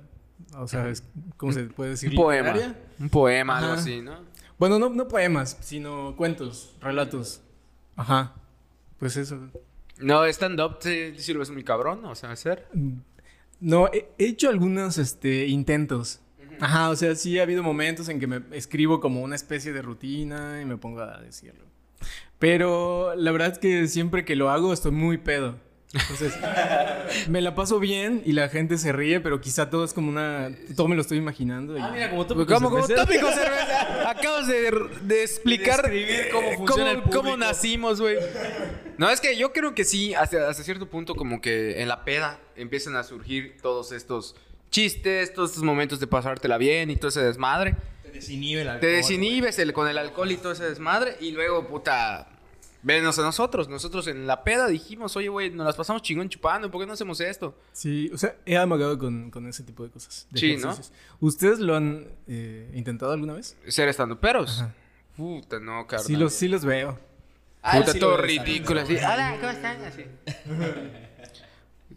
o sea, es- ¿cómo se puede decir? Un poema. Un poema, algo así, ¿no? Bueno, no, no poemas, sino cuentos, relatos. Ajá. Pues eso. No, stand-up, sí, sí lo ves muy cabrón, o sea, hacer. No, he, he hecho algunos este, intentos. Ajá, o sea, sí ha habido momentos en que me escribo como una especie de rutina y me pongo a decirlo. Pero la verdad es que siempre que lo hago estoy muy pedo. Entonces, me la paso bien y la gente se ríe, pero quizá todo es como una... Todo me lo estoy imaginando. y- Ah, mira, como tú. Pues, Como, como tópico cerveza. Acabas de, de explicar Describir cómo funciona el cómo público. nacimos, güey. No, es que yo creo que sí, hasta, hasta cierto punto, como que en la peda empiezan a surgir todos estos chistes, todos estos momentos de pasártela bien y todo ese desmadre. Te desinhibe el Te desinhibes el- con el alcohol y todo ese desmadre. Y luego, puta, venos a nosotros. Nosotros en la peda dijimos, oye, güey, nos las pasamos chingón chupando. ¿Por qué no hacemos esto? Sí, o sea, he amagado con, con ese tipo de cosas. de Sí, ¿no? ¿Ustedes lo han eh, intentado alguna vez? Ser estando peros. Puta, no, carnal. Sí los, sí los veo. Ah, Puta, sí todo ridículo, así. Hola, ¿cómo están? Así.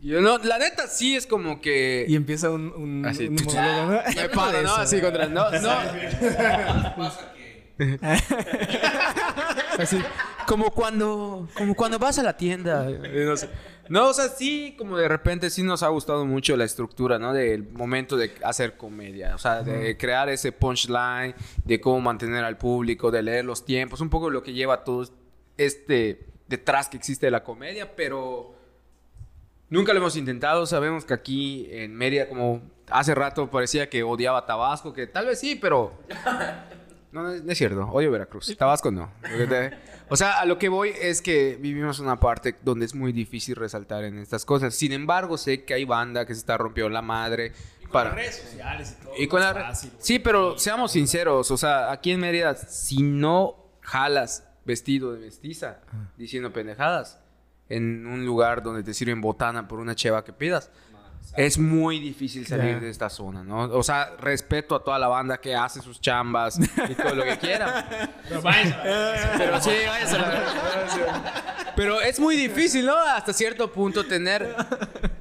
Yo no, la neta sí es como que... Y empieza un, un, Así, un tuch, monólogo, ¿no? Me paro, ¿no? Así contra... No, no. Así, como cuando... Como cuando vas a la tienda. eh, No, sé. No, o sea, sí, como de repente sí nos ha gustado mucho la estructura, ¿no? Del momento de hacer comedia. O sea, de crear ese punchline, de cómo mantener al público, de leer los tiempos. Un poco lo que lleva todo este detrás que existe de la comedia, pero... Nunca lo hemos intentado, sabemos que aquí en Mérida, como hace rato parecía que odiaba Tabasco, que tal vez sí, pero... No, no es, cierto, odio Veracruz, Tabasco no. O sea, a lo que voy es que vivimos una parte donde es muy difícil resaltar en estas cosas. Sin embargo, sé que hay banda que se está rompiendo la madre para... redes sociales y todo. Y con la- fácil. Sí, pero seamos sinceros, o sea, aquí en Mérida, si no jalas vestido de mestiza, diciendo pendejadas, en un lugar donde te sirven botana por una cheva que pidas, es muy difícil salir de esta zona, ¿no? O sea, respeto a toda la banda que hace sus chambas y todo lo que quieran. Pero váyanse Pero sí, la- Pero es muy difícil, ¿no? Hasta cierto punto tener...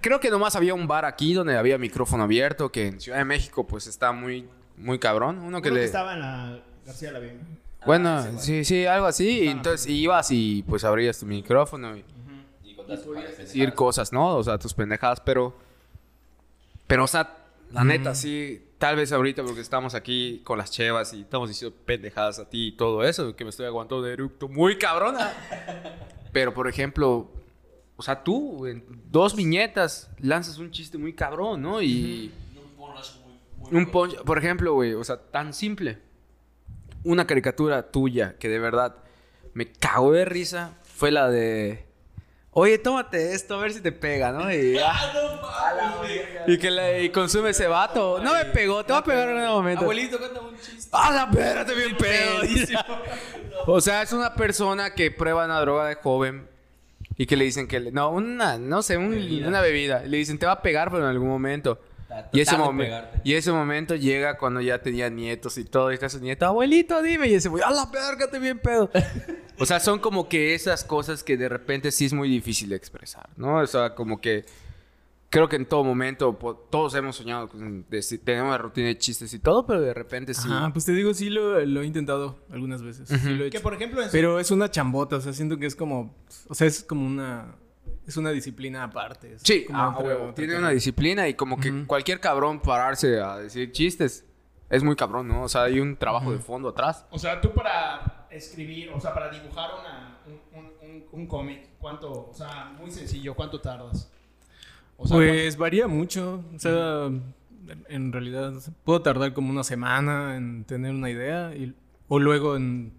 Creo que nomás había un bar aquí donde había micrófono abierto, que en Ciudad de México pues está muy, muy cabrón. Uno que Uno que le... estaba en la García la Bien. Bueno, sí, sí, algo así. Y entonces ibas y pues abrías tu micrófono y Y decir cosas, ¿no? O sea, tus pendejadas, pero... Pero, o sea, la neta, sí, tal vez ahorita porque estamos aquí con las chevas y estamos diciendo pendejadas a ti y todo eso, que me estoy aguantando de eructo muy cabrona. Pero, por ejemplo, o sea, tú en dos viñetas lanzas un chiste muy cabrón, ¿no? Y... Un punch, por ejemplo, güey, o sea, tan simple. Una caricatura tuya que de verdad me cagó de risa fue la de. Oye, tómate esto a ver si te pega, ¿no? Y, y que le y consume ese vato. No me pegó, te va a pegar en un momento. Abuelito, cuéntame un chiste. ¡Ah, la espérate bien pedo! o sea, es una persona que prueba una droga de joven y que le dicen que... le- no, una, no sé, un- una bebida. Le dicen, te va a pegar, pero en algún momento. Y ese, y momento llega cuando ya tenía nietos y todo. Y está su nieto, abuelito, dime. Y ese güey, a la verga, te bien pedo. o sea, son como que esas cosas que de repente sí es muy difícil de expresar, ¿no? O sea, como que creo que en todo momento todos hemos soñado con decir, tenemos una rutina de chistes y todo, pero de repente sí. Ajá, pues te digo, sí lo, lo he intentado algunas veces. sí lo he Que hecho. por ejemplo, Pero es una chambota, o sea, siento que es como... O sea, es como una... Es una disciplina aparte. es Sí, como ah, huevo, tiene una disciplina y como que cualquier cabrón pararse a decir chistes es muy cabrón, ¿no? O sea, hay un trabajo de fondo atrás. O sea, tú para escribir, o sea, para dibujar una, un, un, un, un cómic, ¿cuánto? O sea, muy sencillo, ¿cuánto tardas? O sea, Pues varía mucho. O sea, en- en realidad puedo tardar como una semana en tener una idea y, o luego en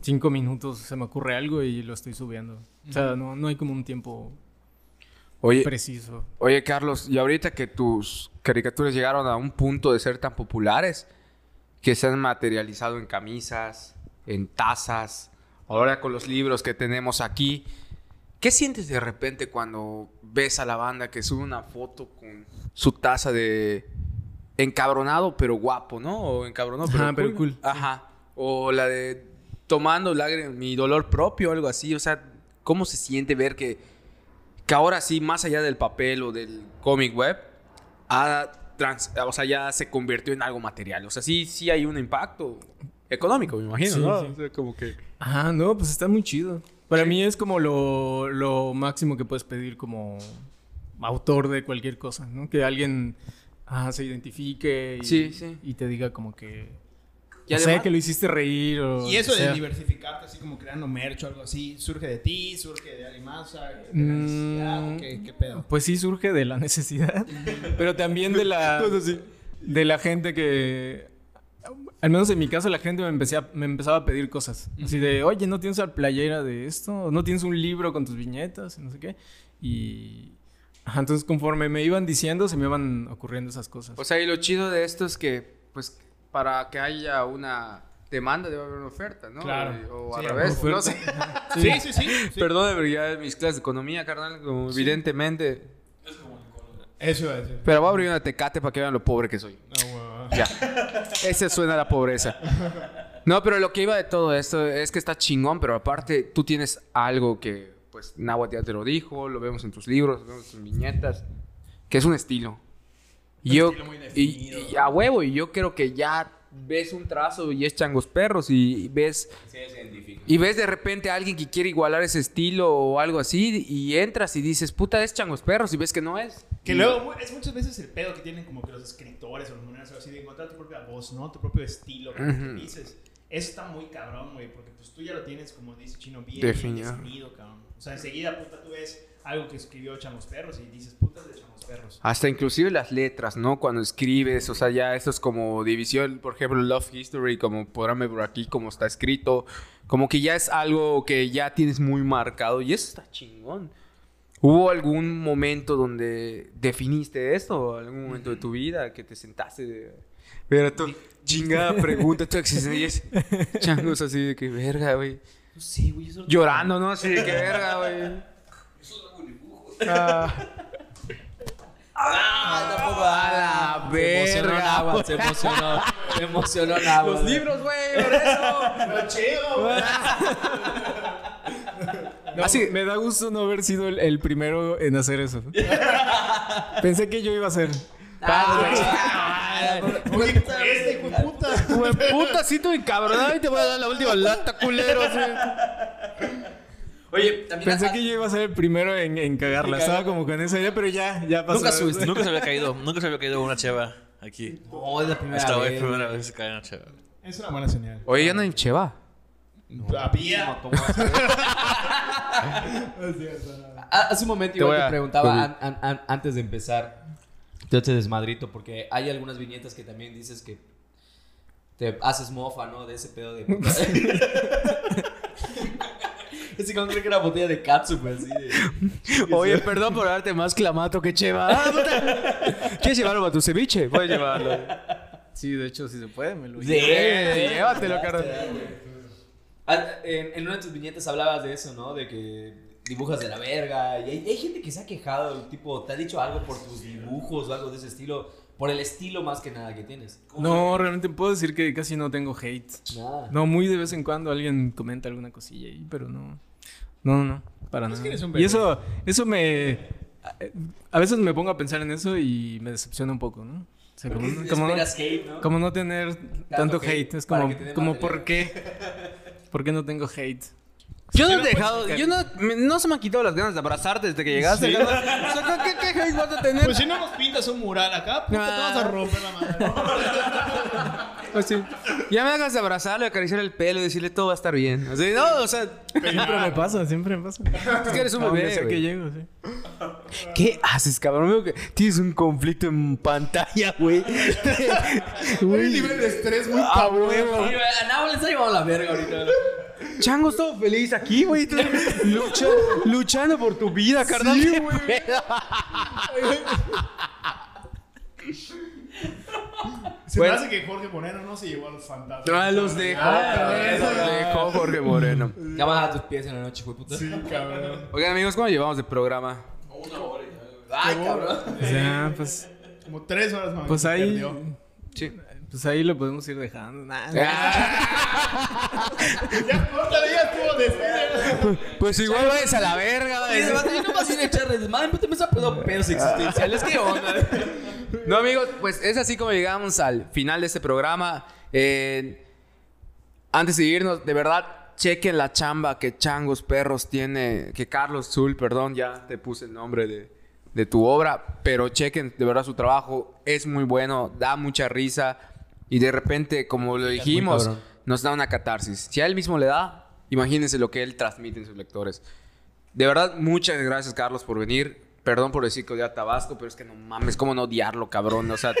cinco minutos se me ocurre algo y lo estoy subiendo. O sea, no, no hay como un tiempo Oye, preciso. Oye, Carlos, y ahorita que tus caricaturas llegaron a un punto de ser tan populares, que se han materializado en camisas, en tazas, ahora con los libros que tenemos aquí, ¿qué sientes de repente cuando ves a la banda que sube una foto con su taza de encabronado pero guapo, ¿no? O encabronado pero, Ajá, pero cool. Ajá. O la de tomando lágrimas, mi dolor propio algo así. O sea, ¿cómo se siente ver que que ahora sí, más allá del papel o del cómic web, ha trans- o sea, ya se convirtió en algo material. O sea, sí, sí hay un impacto económico, me imagino, Sí, ¿no? sí. O sea, como que... Ajá, no, pues está muy chido. Para mí es como lo, lo máximo que puedes pedir como autor de cualquier cosa, ¿no? Que alguien ah, se identifique y, Sí, sí. y te diga como que... Y que lo hiciste reír o... Y eso de sea. diversificarte, así como creando merch o algo así, ¿surge de ti? ¿Surge de alguien más? O sea, ¿de la Mm, necesidad? ¿O ¿Qué, ¿Qué pedo? Pues sí surge de la necesidad, pero también de la de la gente que al menos en mi caso la gente me empecé a- me empezaba a pedir cosas, así de, "Oye, ¿no tienes una playera de esto? ¿No tienes un libro con tus viñetas?" y no sé qué. Y ajá, entonces conforme me iban diciendo se me iban ocurriendo esas cosas. O sea, y lo chido de esto es que, pues, para que haya una demanda debe haber una oferta, ¿no? Claro. O Sí, al revés, oferta. no sé. Sí, sí, sí. sí. Perdón, pero ya mis clases de economía, carnal, como evidentemente... Eso iba a decir. Pero voy a abrir una tecate para que vean lo pobre que soy. No, huevo. Ya. Ese suena a la pobreza. No, pero lo que iba de todo esto es que está chingón, pero aparte tú tienes algo que, pues, Nahuatl ya te lo dijo, lo vemos en tus libros, lo vemos en tus viñetas, que es un estilo. Y yo, y, y a huevo, y yo creo que ya ves un trazo y es changos perros y, y ves Sí, y ves de repente a alguien que quiere igualar ese estilo o algo así y entras y dices, puta, es changos perros y ves que no es. Que Y- luego es muchas veces el pedo que tienen como que los escritores o los monedas así de encontrar tu propia voz, ¿no? Tu propio estilo, como que Ujú. dices. Eso está muy cabrón, güey, porque pues tú ya lo tienes, como dice Chino, bien, Definido. bien definido, cabrón. O sea, enseguida, puta, tú ves algo que escribió Chamos Perros y dices, putas de Chamos Perros. Hasta inclusive las letras, ¿no? Cuando escribes, o sea, ya esto es como división, por ejemplo, Love History, como podrán ver por aquí, como está escrito, como que ya es algo que ya tienes muy marcado y eso está chingón. ¿Hubo algún momento donde definiste esto? ¿Algún momento de tu vida que te sentaste de... Pero tú, chingada pregunta, tu existencia y es changos así de que verga, güey. Sí, güey, eso Llorando, ¿no? Así de que verga, güey. Ah. Ah, tampoco. A la Se emocionó verga, se emocionó. Se emocionó Nahua. Los libros, güey, por eso. Lo chido, güey. No, Así- me da gusto no haber sido el, el primero en hacer eso. Pensé que yo iba a ser. Oye, este hijo de puta. Güey, puta, sí, tú encabronado y te voy a dar la última lata, culero. sí. Oye, también. Pensé que yo iba a ser el primero en, en cagarla. Estaba como con esa idea, pero ya, ya pasó. Nunca, subiste- nunca se había caído, nunca se había caído una cheva aquí. No, es la primera Esta vez vez. primera vez que cae una cheva. Es una buena señal. Oye, ya no hay cheva. Había. Ah, Hace un momento Te igual voy te a- preguntaba an- an- an- antes de empezar todo este desmadrito, porque hay algunas viñetas que también dices que te haces mofa, ¿no? De ese pedo de... Ese como creo que era botella de catsup, así de... Oye, perdón por darte más clamato que cheva. Ah. ¿Quieres llevarlo a tu ceviche? Puedes llevarlo. Sí, de hecho, si se puede, me lo Sí, llévatelo, carnal. Ah, En, en una de tus viñetas hablabas de eso, ¿no? De que dibujas de la verga. Y hay, hay gente que se ha quejado, tipo, te ha dicho algo por tus dibujos o algo de ese estilo. Por el estilo más que nada que tienes. No, realmente puedo decir que casi no tengo hate. Nada. No, muy de vez en cuando alguien comenta alguna cosilla ahí, pero no. No, no, no, para nada. que eres un y eso, eso me. a- veces me pongo a pensar en eso y me decepciona un poco, ¿no? O sea, como, como no, hate, ¿no? como no tener tanto hate hate. Es como, como ¿por qué? ¿Por qué no tengo hate? Yo no he dejado, yo no, me- no se me han quitado las ganas de abrazarte desde que llegaste. O sea, ¿qué, qué hate vas a tener? Pues si no nos pintas un mural acá, puta, te vas a romper la madre. Pues sí. Ya me hagas de abrazarle, acariciar el pelo y decirle todo va a estar bien. Así, no, o sea, Siempre me pasa, siempre me pasa. es que eres un A donde bebé. sea que güey. llego, sí. ¿Qué haces, cabrón? Veo que tienes un conflicto en pantalla, güey. Un nivel de estrés muy Ah, cabrón. huevo. A Nahua le está llevando la verga ahorita. Chango, todo feliz aquí, güey. lucha- luchando por tu vida, carnal. Sí, güey. Se Bueno. me hace que Jorge Moreno no se llevó a los fantasmas. Ah, los dejó. Ah, los dejó Jorge Moreno. Ya van a tus pies en la noche, de puta. Sí, cabrón. Oigan, amigos, ¿cómo llevamos de programa? Ay, cabrón. O sea, pues, Como tres horas más. pues ahí. Perdió. Sí. Pues ahí lo podemos ir dejando. Nah, Ah, Ya, córtale, ya estuvo de pues igual vayas a la verga. Y además, yo no vas a ir a echar desmadre, pero te me ha pedo pedos existenciales. ¿Qué onda? No, amigos, pues es así como llegamos al final de este programa. Eh, antes de irnos, de verdad, chequen la chamba que Changos Perros tiene, que Carlos Zul, perdón, ya te puse el nombre de, de tu obra, pero chequen de verdad su trabajo, es muy bueno, da mucha risa y de repente, como lo dijimos, nos da una catarsis. Si a él mismo le da, imagínense lo que él transmite en sus lectores. De verdad, muchas gracias, Carlos, por venir. Perdón por decir que odia a Tabasco, pero es que no mames, ¿cómo no odiarlo, cabrón? O sea,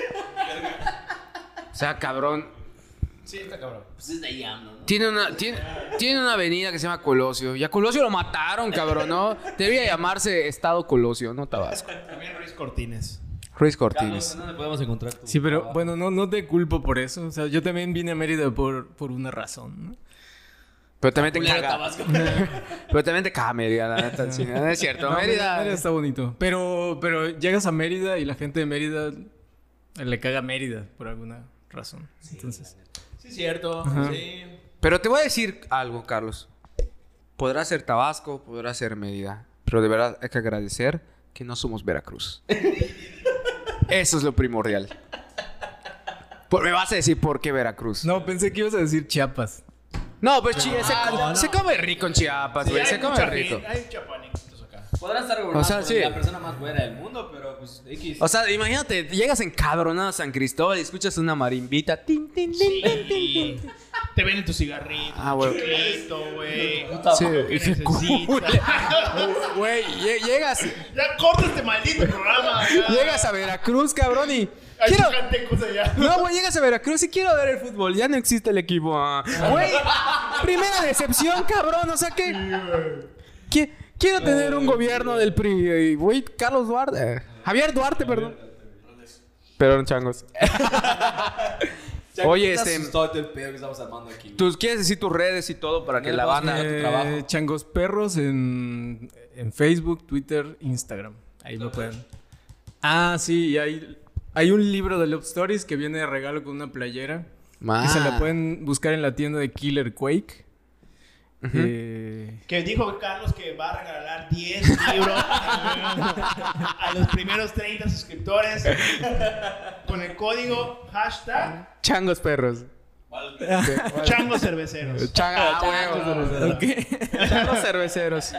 o sea, cabrón. Sí, está cabrón. Pues es de ahí, ¿no? Tiene una, tiene, tiene una avenida que se llama Colosio. Y a Colosio lo mataron, cabrón, ¿no? Debía llamarse Estado Colosio, no Tabasco. También Ruiz Cortines. Ruiz Cortines. ¿dónde podemos encontrar tu Sí, pero trabajo? bueno, no, no te culpo por eso. O sea, yo también vine a Mérida por, por una razón. ¿no? Pero también te caga. Tabasco. Pero también te caga Mérida, la neta. sí, no es cierto. No, Mérida. Mérida está bonito. Pero, pero llegas a Mérida y la gente de Mérida le caga Mérida por alguna razón. Entonces, Sí, cierto. Ajá. Sí. Pero te voy a decir algo, Carlos. Podrá ser Tabasco, podrá ser Mérida. Pero de verdad hay que agradecer que no somos Veracruz. Eso es lo primordial. Por- me vas a decir por qué Veracruz. no, pensé que ibas a decir Chiapas. No, pues chi- se, se come rico en Chiapas, güey. se come mucha rico. Hay chapanitos acá. Podrán estar gobernados O sea, por sí. la persona más buena del mundo, pero pues X. O sea, imagínate, llegas encabronado a San Cristóbal y escuchas una marimbita. tin, tin, tin, tin, tin. Sí. Te venden tu cigarrito, Ah, tu güey. chiclito, güey. Sí. Güey, lle- llegas, Ya corta este maldito programa. ya. llegas a Veracruz, cabrón, y... Quiero. No, güey, llegas a Veracruz y quiero ver el fútbol. Ya no existe el equipo. ah. Güey, primera decepción, cabrón. O sea que. que- quiero tener un gobierno del PRI. Güey, Carlos Duarte. Javier Duarte, perdón. Perdón, changos. Oye, este. Todo el pedo que estamos armando aquí. ¿Tú quieres decir tus redes y todo para que ¿Dónde la banda. tu Eh, trabajo. Changos Perros en, en Facebook, Twitter, Instagram. Ahí lo pueden. Ah, sí, y hay, hay un libro de Love Stories que viene de regalo con una playera. Y se la pueden buscar en la tienda de Killer Quake. Eh, Que dijo Carlos que va a regalar 10 libros a los primeros 30 suscriptores con el código hashtag Changos perros. changos cerveceros. Changa, huevo. Changos cerveceros.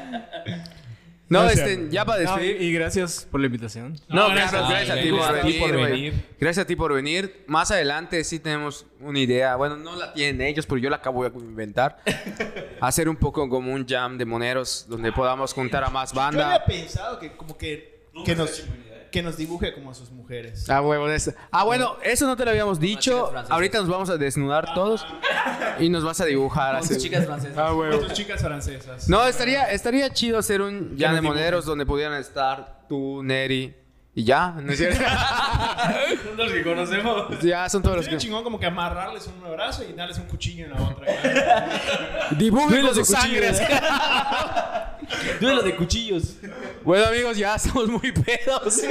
No, No es este, ya para no, despedir. y gracias por la invitación. No, No, gracias, gracias. gracias a ti por Gracias venir, por venir. Gracias a ti por venir. Más adelante sí tenemos una idea. Bueno, no la tienen ellos, pero yo la acabo de inventar. Hacer un poco como un jam de moneros donde podamos juntar a más Yo había banda. pensado que como que, que, nos, que nos dibuje como a sus mujeres. Ah, huevo de eso. Ah, bueno, eso no te lo habíamos dicho. Ahorita nos vamos a desnudar todos y nos vas a dibujar Con así. chicas francesas. Ah, huevo. Tus chicas francesas. No, estaría, estaría chido hacer un jam de moneros donde pudieran estar tú, Neri y ya. ¿no es cierto? Los que conocemos. ya son todos los que. chingón como que amarrarles un brazo y darles un cuchillo en la otra. Dibujen con de su sangre. Duelo de cuchillos. Bueno amigos, ya estamos muy pedos.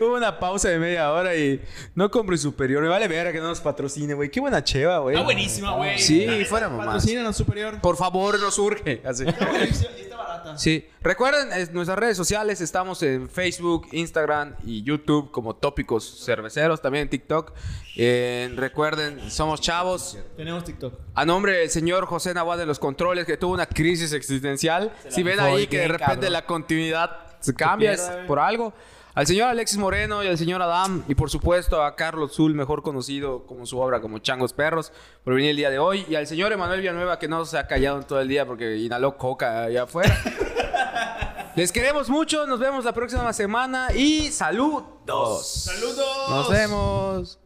Hubo una pausa de media hora y no compre superior. Me vale ver que no nos patrocine, güey. Qué buena cheva, güey. Está buenísima, güey. Sí, fuera mamás. Patrocínanos superior. Por favor, nos urge. Así. Está barata. Sí. Recuerden, en nuestras redes sociales estamos en Facebook, Instagram y YouTube como Tópicos Cerveceros, también en TikTok. Eh, recuerden, somos chavos. Tenemos TikTok. A nombre del señor José Navarro de los controles, que tuvo una crisis existencial. Si ven ahí que de repente cabrón. la continuidad se cambia es por algo. Al señor Alexis Moreno y al señor Adam. Y por supuesto a Carlos Zul, mejor conocido como su obra como Changos Perros, por venir el día de hoy. Y al señor Emanuel Villanueva, que no se ha callado en todo el día porque inhaló coca allá afuera. Les queremos mucho, nos vemos la próxima semana y saludos. Saludos. Nos vemos.